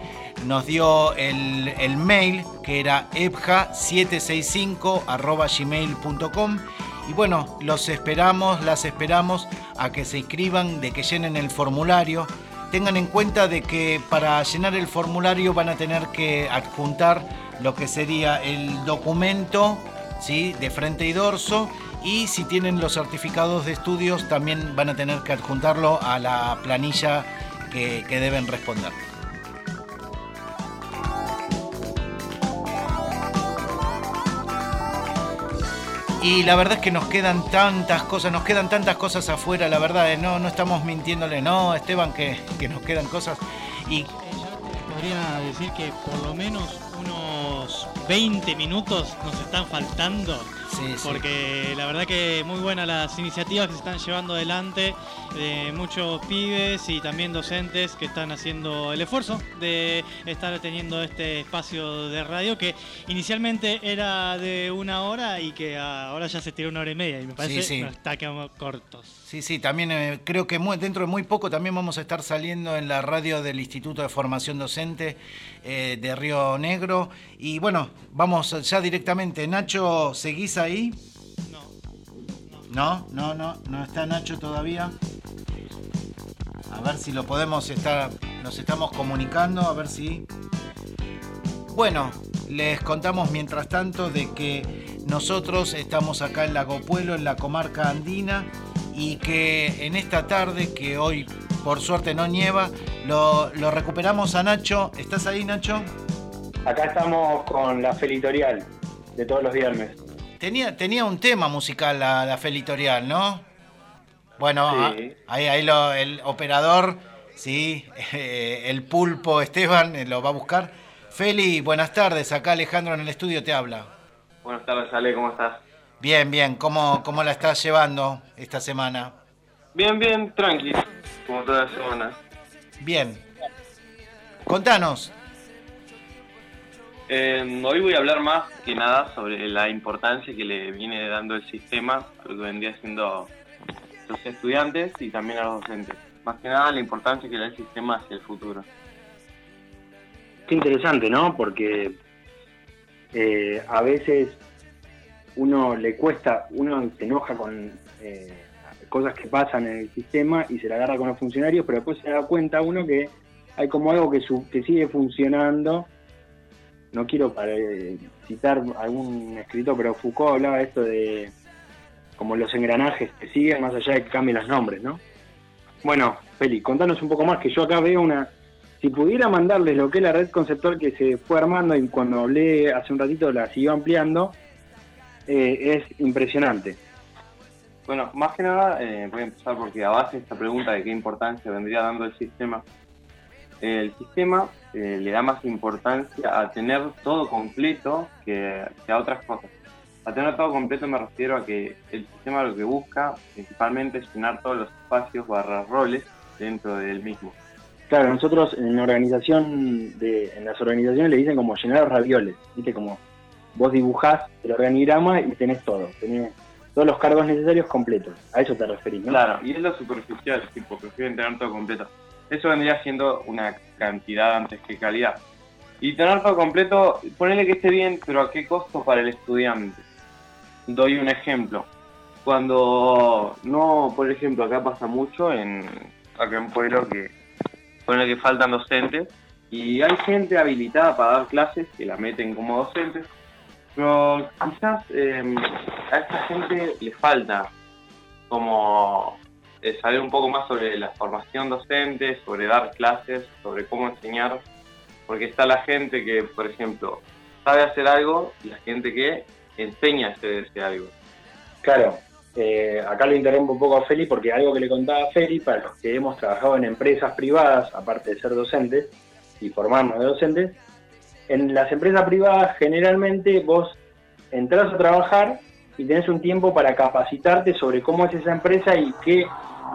A: nos dio el, mail que era epja765 y bueno, los esperamos, las esperamos a que se inscriban, de que llenen el formulario. Tengan en cuenta de que para llenar el formulario van a tener que adjuntar lo que sería el documento ¿sí? de frente y dorso y si tienen los certificados de estudios también van a tener que adjuntarlo a la planilla que, deben responder. Y la verdad es que nos quedan tantas cosas, nos quedan tantas cosas afuera, la verdad, eh, no, no estamos mintiéndole, no, Esteban, que, que nos quedan cosas. Y
K: Podría decir que por lo menos unos 20 minutos nos están faltando.
A: Sí, sí.
K: Porque la verdad que muy buenas las iniciativas que se están llevando adelante de muchos pibes y también docentes que están haciendo el esfuerzo de estar teniendo este espacio de radio que inicialmente era de una hora y que ahora ya se tiró una hora y media y me parece
A: sí.
K: que nos está quedando cortos.
A: Sí, sí, también eh, creo que muy- dentro de muy poco también vamos a estar saliendo en la radio del Instituto de Formación Docente eh, de Río Negro. Y bueno, vamos ya directamente. Nacho, ¿seguís ahí? No, no, no, no está Nacho todavía. A ver si lo podemos estar, nos estamos comunicando, a ver si... Bueno, les contamos mientras tanto de que nosotros estamos acá en Lago Pueblo, en la comarca andina, y que en esta tarde, que hoy por suerte no nieva, lo, lo recuperamos a Nacho. ¿Estás ahí, Nacho?
G: Acá estamos con la felitorial de todos los viernes.
A: Tenía, tenía un tema musical la, la Felitorial, ¿no? Bueno,
G: Sí.
A: ah, ahí, ahí lo- el operador, sí, eh, el pulpo Esteban eh, lo va a buscar. Feli, buenas tardes, acá Alejandro en el estudio te habla.
P: Buenas tardes, Ale, ¿cómo estás?
A: Bien, bien, ¿cómo, cómo la estás llevando esta semana?
P: Bien, bien, tranqui, como toda la semana.
A: Bien. Contanos.
P: Eh, hoy voy a hablar más que nada sobre la importancia que le viene dando el sistema, a lo que vendría siendo los estudiantes y también a los docentes. Más que nada la importancia que le da el sistema hacia el futuro.
G: Qué interesante, ¿no? Porque eh, a veces uno le cuesta, uno se enoja con eh, cosas que pasan en el sistema y se la agarra con los funcionarios, pero después se da cuenta uno que hay como algo que, su- que sigue funcionando. No quiero pare- citar algún escritor, pero Foucault hablaba de esto de como los engranajes que siguen más allá de que cambien los nombres, ¿no? Bueno, Feli, contanos un poco más, que yo acá veo una... Si pudiera mandarles lo que es la red conceptual que se fue armando y cuando hablé hace un ratito la siguió ampliando, eh, es impresionante.
P: Bueno, más que nada eh, voy a empezar porque a base de esta pregunta de qué importancia vendría dando el sistema, el sistema eh, le da más importancia a tener todo completo que, que a otras cosas. A tener todo completo me refiero a que el sistema lo que busca principalmente es llenar todos los espacios barra roles dentro del mismo.
G: Claro, nosotros en la organización de, en las organizaciones le dicen como llenar ravioles, viste como vos dibujás el organigrama y tenés todo, tenés todos los cargos necesarios completos. A eso te referís, ¿no?
P: Claro, y es lo superficial, tipo, prefieren tener todo completo. Eso vendría siendo una cantidad antes que calidad. Y tener todo completo, ponele que esté bien, pero ¿a qué costo para el estudiante? Doy un ejemplo. Cuando no, por ejemplo, acá pasa mucho en acá en Pueblo que pone que faltan docentes y hay gente habilitada para dar clases que la meten como docentes, pero quizás eh, a esta gente le falta como eh, saber un poco más sobre la formación docente, sobre dar clases, sobre cómo enseñar, porque está la gente que, por ejemplo, sabe hacer algo y la gente que enseña a hacer ese algo.
G: Claro, eh, acá lo interrumpo un poco a Feli porque algo que le contaba a Feli, para los que hemos trabajado en empresas privadas, aparte de ser docentes y formarnos de docentes, en las empresas privadas generalmente vos entras a trabajar y tenés un tiempo para capacitarte sobre cómo es esa empresa y qué,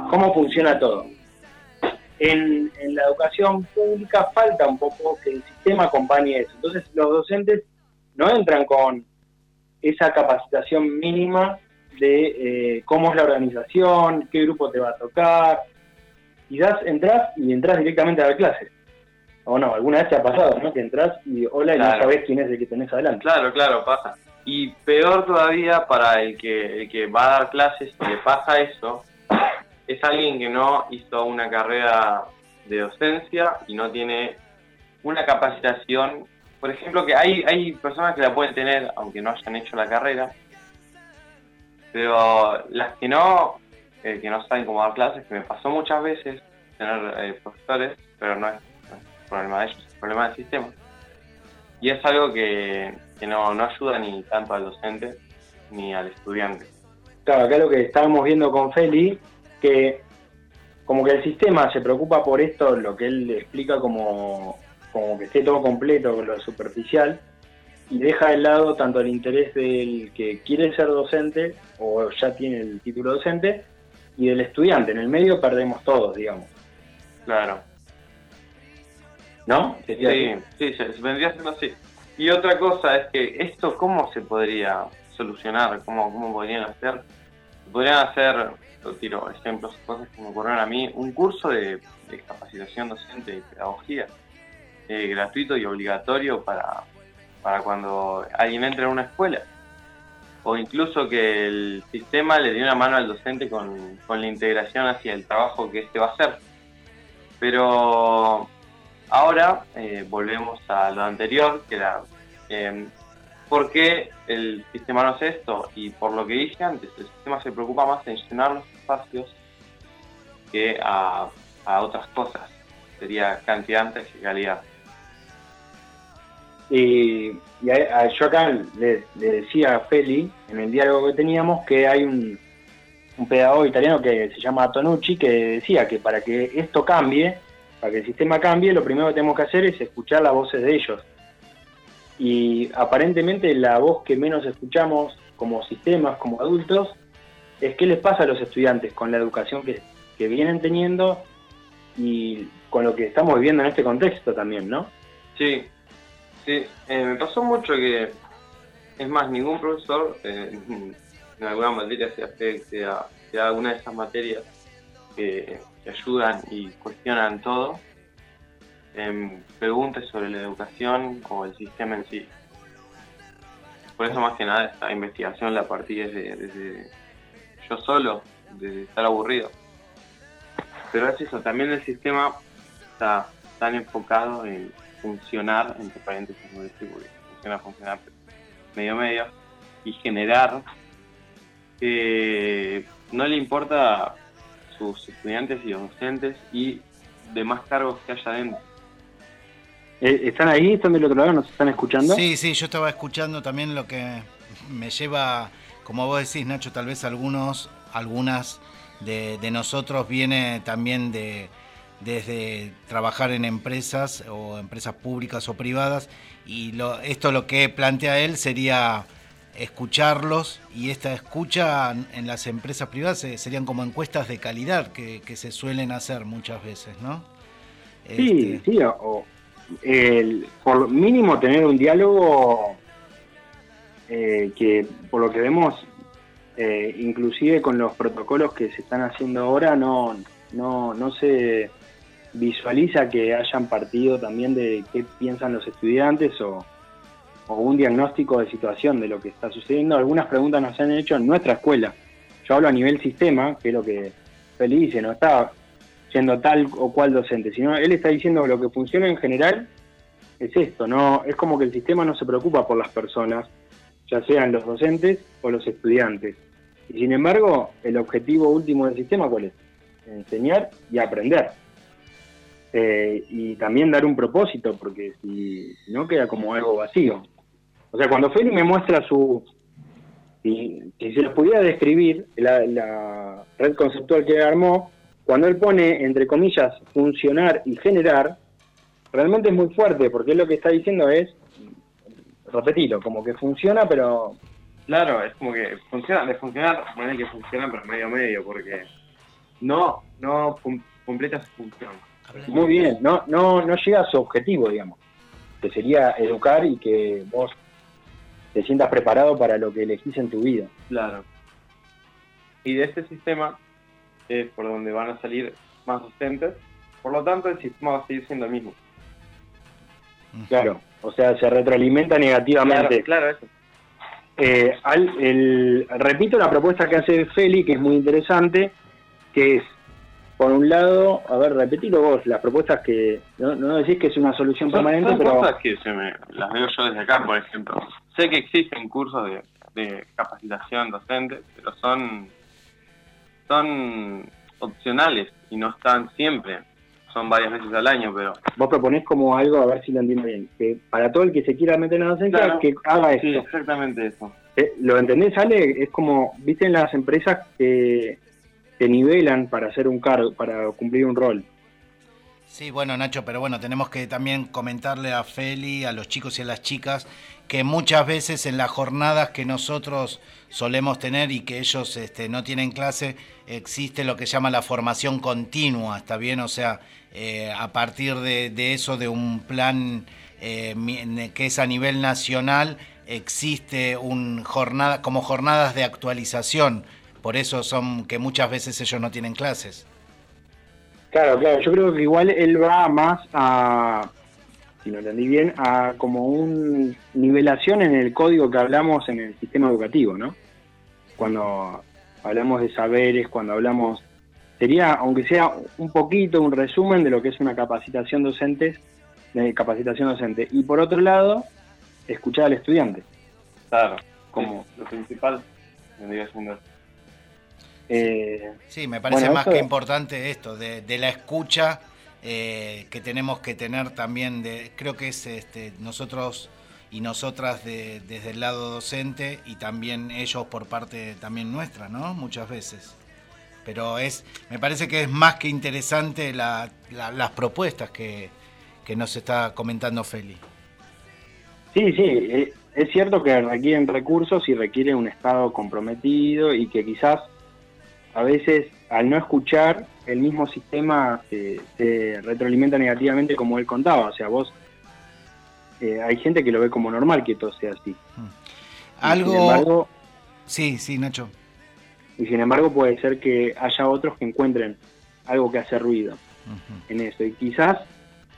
G: cómo funciona todo. En, en la educación pública falta un poco que el sistema acompañe eso. Entonces los docentes no entran con esa capacitación mínima de eh, cómo es la organización, qué grupo te va a tocar. Quizás entras y entras directamente a la clase. O no, alguna vez te ha pasado, ¿no? Que entras y hola y no sabés quién es el que tenés adelante.
P: Claro, claro, pasa. Y peor todavía para el que, el que va a dar clases, le pasa eso, es alguien que no hizo una carrera de docencia y no tiene una capacitación. Por ejemplo, que hay, hay personas que la pueden tener, aunque no hayan hecho la carrera, pero las que no, eh, que no saben cómo dar clases, que me pasó muchas veces tener eh, profesores, pero no es, no es problema de ellos, es problema del sistema. Y es algo que, que no, no ayuda ni tanto al docente ni al estudiante.
G: Claro, acá lo que estábamos viendo con Feli, que como que el sistema se preocupa por esto, lo que él explica como, como que esté todo completo con lo superficial, y deja de lado tanto el interés del que quiere ser docente o ya tiene el título docente, y del estudiante. En el medio perdemos todos, digamos.
P: Claro.
G: ¿No?
P: Sí, sí, se- se vendría siendo así. Y otra cosa es que esto, ¿cómo se podría solucionar? ¿Cómo, cómo podrían hacer? Podrían hacer, tiro ejemplos, cosas que me ocurrieron a mí, un curso de, capacitación docente y pedagogía, eh, gratuito y obligatorio para, para cuando alguien entre a una escuela. O incluso que el sistema le dé una mano al docente con, con la integración hacia el trabajo que este va a hacer. Pero ahora eh, volvemos a lo anterior, que era eh, por qué el sistema no hace esto. Y por lo que dije antes, el sistema se preocupa más en llenar los espacios que a, a otras cosas. Sería cantidad antes calidad.
G: Y, y a- yo acá le, le decía a Feli, en el diálogo que teníamos, que hay un, un pedagogo italiano que se llama Tonucci, que decía que para que esto cambie, para que el sistema cambie, lo primero que tenemos que hacer es escuchar las voces de ellos. Y aparentemente la voz que menos escuchamos como sistemas, como adultos, es qué les pasa a los estudiantes con la educación que, que vienen teniendo y con lo que estamos viviendo en este contexto también, ¿no?
P: Sí, sí, eh, me pasó mucho que, es más, ningún profesor eh, en alguna materia se afecte a, a alguna de esas materias que, ayudan y cuestionan todo, em, pregunte sobre la educación o el sistema en sí. Por eso más que nada esta investigación la partí desde, desde yo solo, desde estar aburrido. Pero es eso, también el sistema está tan enfocado en funcionar, entre paréntesis, no decir porque funciona, funcionar, medio medio, y generar que no le importa sus estudiantes y los docentes y demás cargos que haya dentro.
G: Eh, ¿Están ahí? ¿Están del otro lado? ¿Nos están escuchando?
A: Sí, sí, yo estaba escuchando también lo que me lleva, como vos decís, Nacho, tal vez algunos, algunas de, de nosotros viene también de, desde trabajar en empresas o empresas públicas o privadas y lo, esto lo que plantea él sería escucharlos y esta escucha en las empresas privadas serían como encuestas de calidad que, que se suelen hacer muchas veces, ¿no?
G: Sí,
A: Este,
G: sí, o- o el- por mínimo tener un diálogo eh, que por lo que vemos, eh, inclusive con los protocolos que se están haciendo ahora, no, no, no se visualiza que hayan partido también de qué piensan los estudiantes o, un diagnóstico de situación de lo que está sucediendo. Algunas preguntas nos han hecho en nuestra escuela. Yo hablo a nivel sistema, que es lo que Feli dice, no está siendo tal o cual docente, sino él está diciendo que lo que funciona en general es esto, no es como que el sistema no se preocupa por las personas, ya sean los docentes o los estudiantes. Y sin embargo, el objetivo último del sistema cuál es? Enseñar y aprender. Eh, y también dar un propósito, porque si, no queda como algo vacío. O sea, cuando Feli me muestra su... Si, si se los pudiera describir, la, la red conceptual que armó, cuando él pone, entre comillas, funcionar y generar, realmente es muy fuerte, porque él lo que está diciendo es, repetilo, como que funciona, pero...
P: Claro, es como que funciona, de funcionar, bueno, que funciona, pero medio medio, porque no, no cum- completa su función.
G: Muy bien, no, no, no llega a su objetivo, digamos, que sería educar y que vos te sientas preparado para lo que elegís en tu vida.
P: Claro. Y de este sistema es por donde van a salir más docentes, por lo tanto el sistema va a seguir siendo el mismo.
G: Claro, o sea, se retroalimenta negativamente.
P: Claro, claro, eso.
G: Eh, al- el- repito la propuesta que hace Feli, que es muy interesante, que es, por un lado, a ver, repetilo vos, las propuestas que, no, no decís que es una solución
P: Son,
G: permanente,
P: son
G: pero...
P: cosas que se me, las veo yo desde acá, por ejemplo. Sé que existen cursos de, de capacitación docente, pero son, son opcionales y no están siempre. Son varias veces al año, pero
G: Vos proponés como algo, a ver si lo entiendo bien, que para todo el que se quiera meter en la docencia,
P: Claro.
G: que haga esto.
P: sí, exactamente eso.
G: Eh, ¿Lo entendés, Ale? Es como, viste en las empresas que te nivelan para hacer un cargo, para cumplir un rol.
A: Sí, bueno, Nacho, pero bueno, tenemos que también comentarle a Feli, a los chicos y a las chicas, que muchas veces en las jornadas que nosotros solemos tener y que ellos este, no tienen clase, existe lo que llama la formación continua, ¿está bien? O sea, eh, a partir de, de eso, de un plan eh, que es a nivel nacional, existe un jornada, como jornadas de actualización. Por eso son que muchas veces ellos no tienen clases.
G: Claro, claro, yo creo que igual él va más a, si no entendí bien, a como un nivelación en el código que hablamos en el sistema educativo, ¿no? Cuando hablamos de saberes, cuando hablamos, sería, aunque sea un poquito, un resumen de lo que es una capacitación docente, de capacitación docente. Y por otro lado, escuchar al estudiante.
P: Claro, como lo principal vendría siendo
G: Eh,
A: Sí, me parece
G: bueno,
A: más que importante esto, de, de la escucha eh, que tenemos que tener también, de, creo que es este, nosotros y nosotras de- desde el lado docente y también ellos por parte también nuestra, ¿no? Muchas veces. Pero es, me parece que es más que interesante la- la- las propuestas que, que nos está comentando Feli.
G: Sí, sí, eh, es cierto que requieren recursos y requiere un Estado comprometido y que quizás a veces al no escuchar el mismo sistema se, se retroalimenta negativamente como él contaba. O sea, vos, eh, hay gente que lo ve como normal que todo sea así. Y
A: Algo...
G: sin embargo,
A: sí, sí, Nacho.
G: y sin embargo puede ser que haya otros que encuentren algo que hace ruido en eso. Y quizás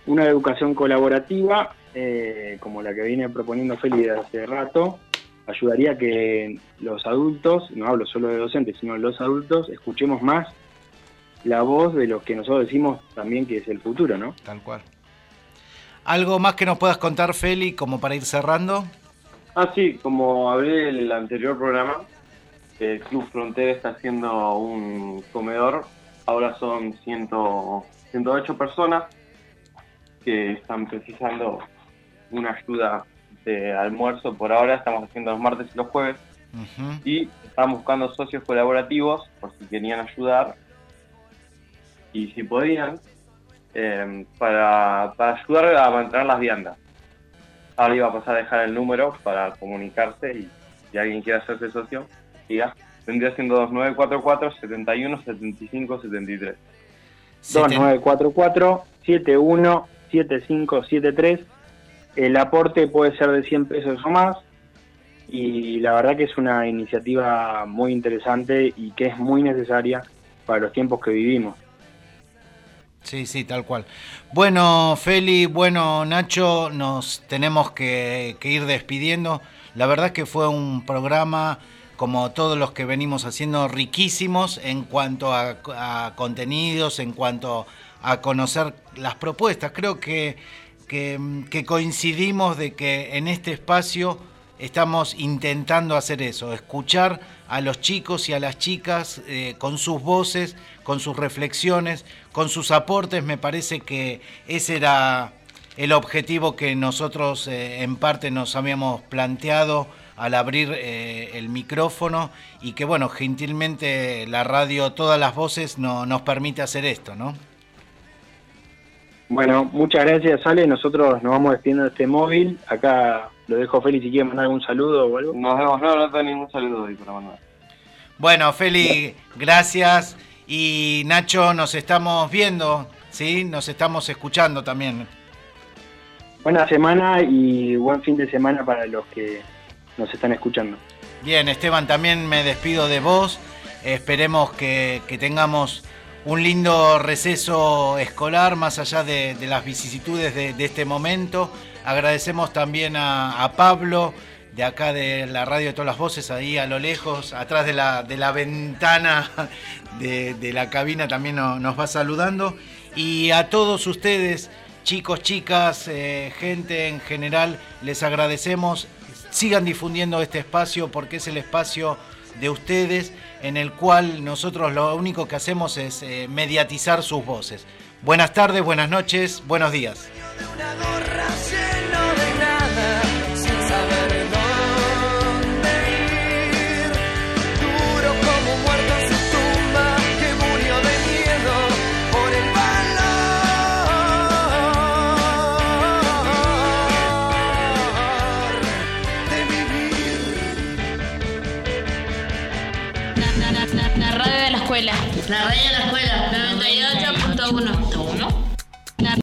G: una educación colaborativa, eh, como la que viene proponiendo Feli hace rato, ayudaría a que los adultos, no hablo solo de docentes, sino los adultos, escuchemos más la voz de los que nosotros decimos también que es el futuro, ¿no?
A: Tal cual. ¿Algo más que nos puedas contar, Feli, como para ir cerrando?
P: Ah, sí, como hablé en el anterior programa, el Club Frontera está haciendo un comedor. Ahora son 100, 108 personas que están precisando una ayuda de almuerzo. Por ahora estamos haciendo los martes y los jueves. Y están buscando socios colaborativos por si querían ayudar. Y si podían, eh, para, para ayudar a mantener las viandas. Ahora iba a pasar a dejar el número para comunicarse y si alguien quiere hacerse socio, diga, vendría siendo 2944 71 75 73.
G: 2944 717573. El aporte puede ser de 100 pesos o más. Y la verdad que es una iniciativa muy interesante y que es muy necesaria para los tiempos que vivimos.
A: Sí, sí, tal cual. Bueno, Feli, bueno, Nacho, nos tenemos que, ir despidiendo. La verdad que fue un programa, como todos los que venimos haciendo, riquísimos en cuanto a contenidos, en cuanto a conocer las propuestas. Creo que, que, coincidimos de que en este espacio estamos intentando hacer eso, escuchar a los chicos y a las chicas eh, con sus voces, con sus reflexiones, con sus aportes. Me parece que ese era el objetivo que nosotros eh, en parte nos habíamos planteado al abrir eh, el micrófono y que bueno, gentilmente la radio, todas las voces no, nos permite hacer esto, ¿no?
G: Bueno, muchas gracias, Ale. Nosotros nos vamos despidiendo de este móvil. Acá lo dejo Félix si quiere mandar algún saludo o algo.
P: Nos vemos, no, no tengo ningún saludo hoy para mandar.
A: Bueno, Feli, gracias. Y Nacho, nos estamos viendo, ¿sí? Nos estamos escuchando también.
G: Buena semana y buen fin de semana para los que nos están escuchando.
A: Bien, Esteban, también me despido de vos. Esperemos que, que tengamos un lindo receso escolar, más allá de, las vicisitudes de, este momento. Agradecemos también a, Pablo, de acá de la radio de todas las voces, ahí a lo lejos, atrás de la, ventana de, la cabina también no, nos va saludando. Y a todos ustedes, chicos, chicas, eh, gente en general, les agradecemos. Sigan difundiendo este espacio porque es el espacio de ustedes en el cual nosotros lo único que hacemos es eh, mediatizar sus voces. Buenas tardes, buenas noches, buenos días.
Q: Escuela. La radio de la escuela. 98.1.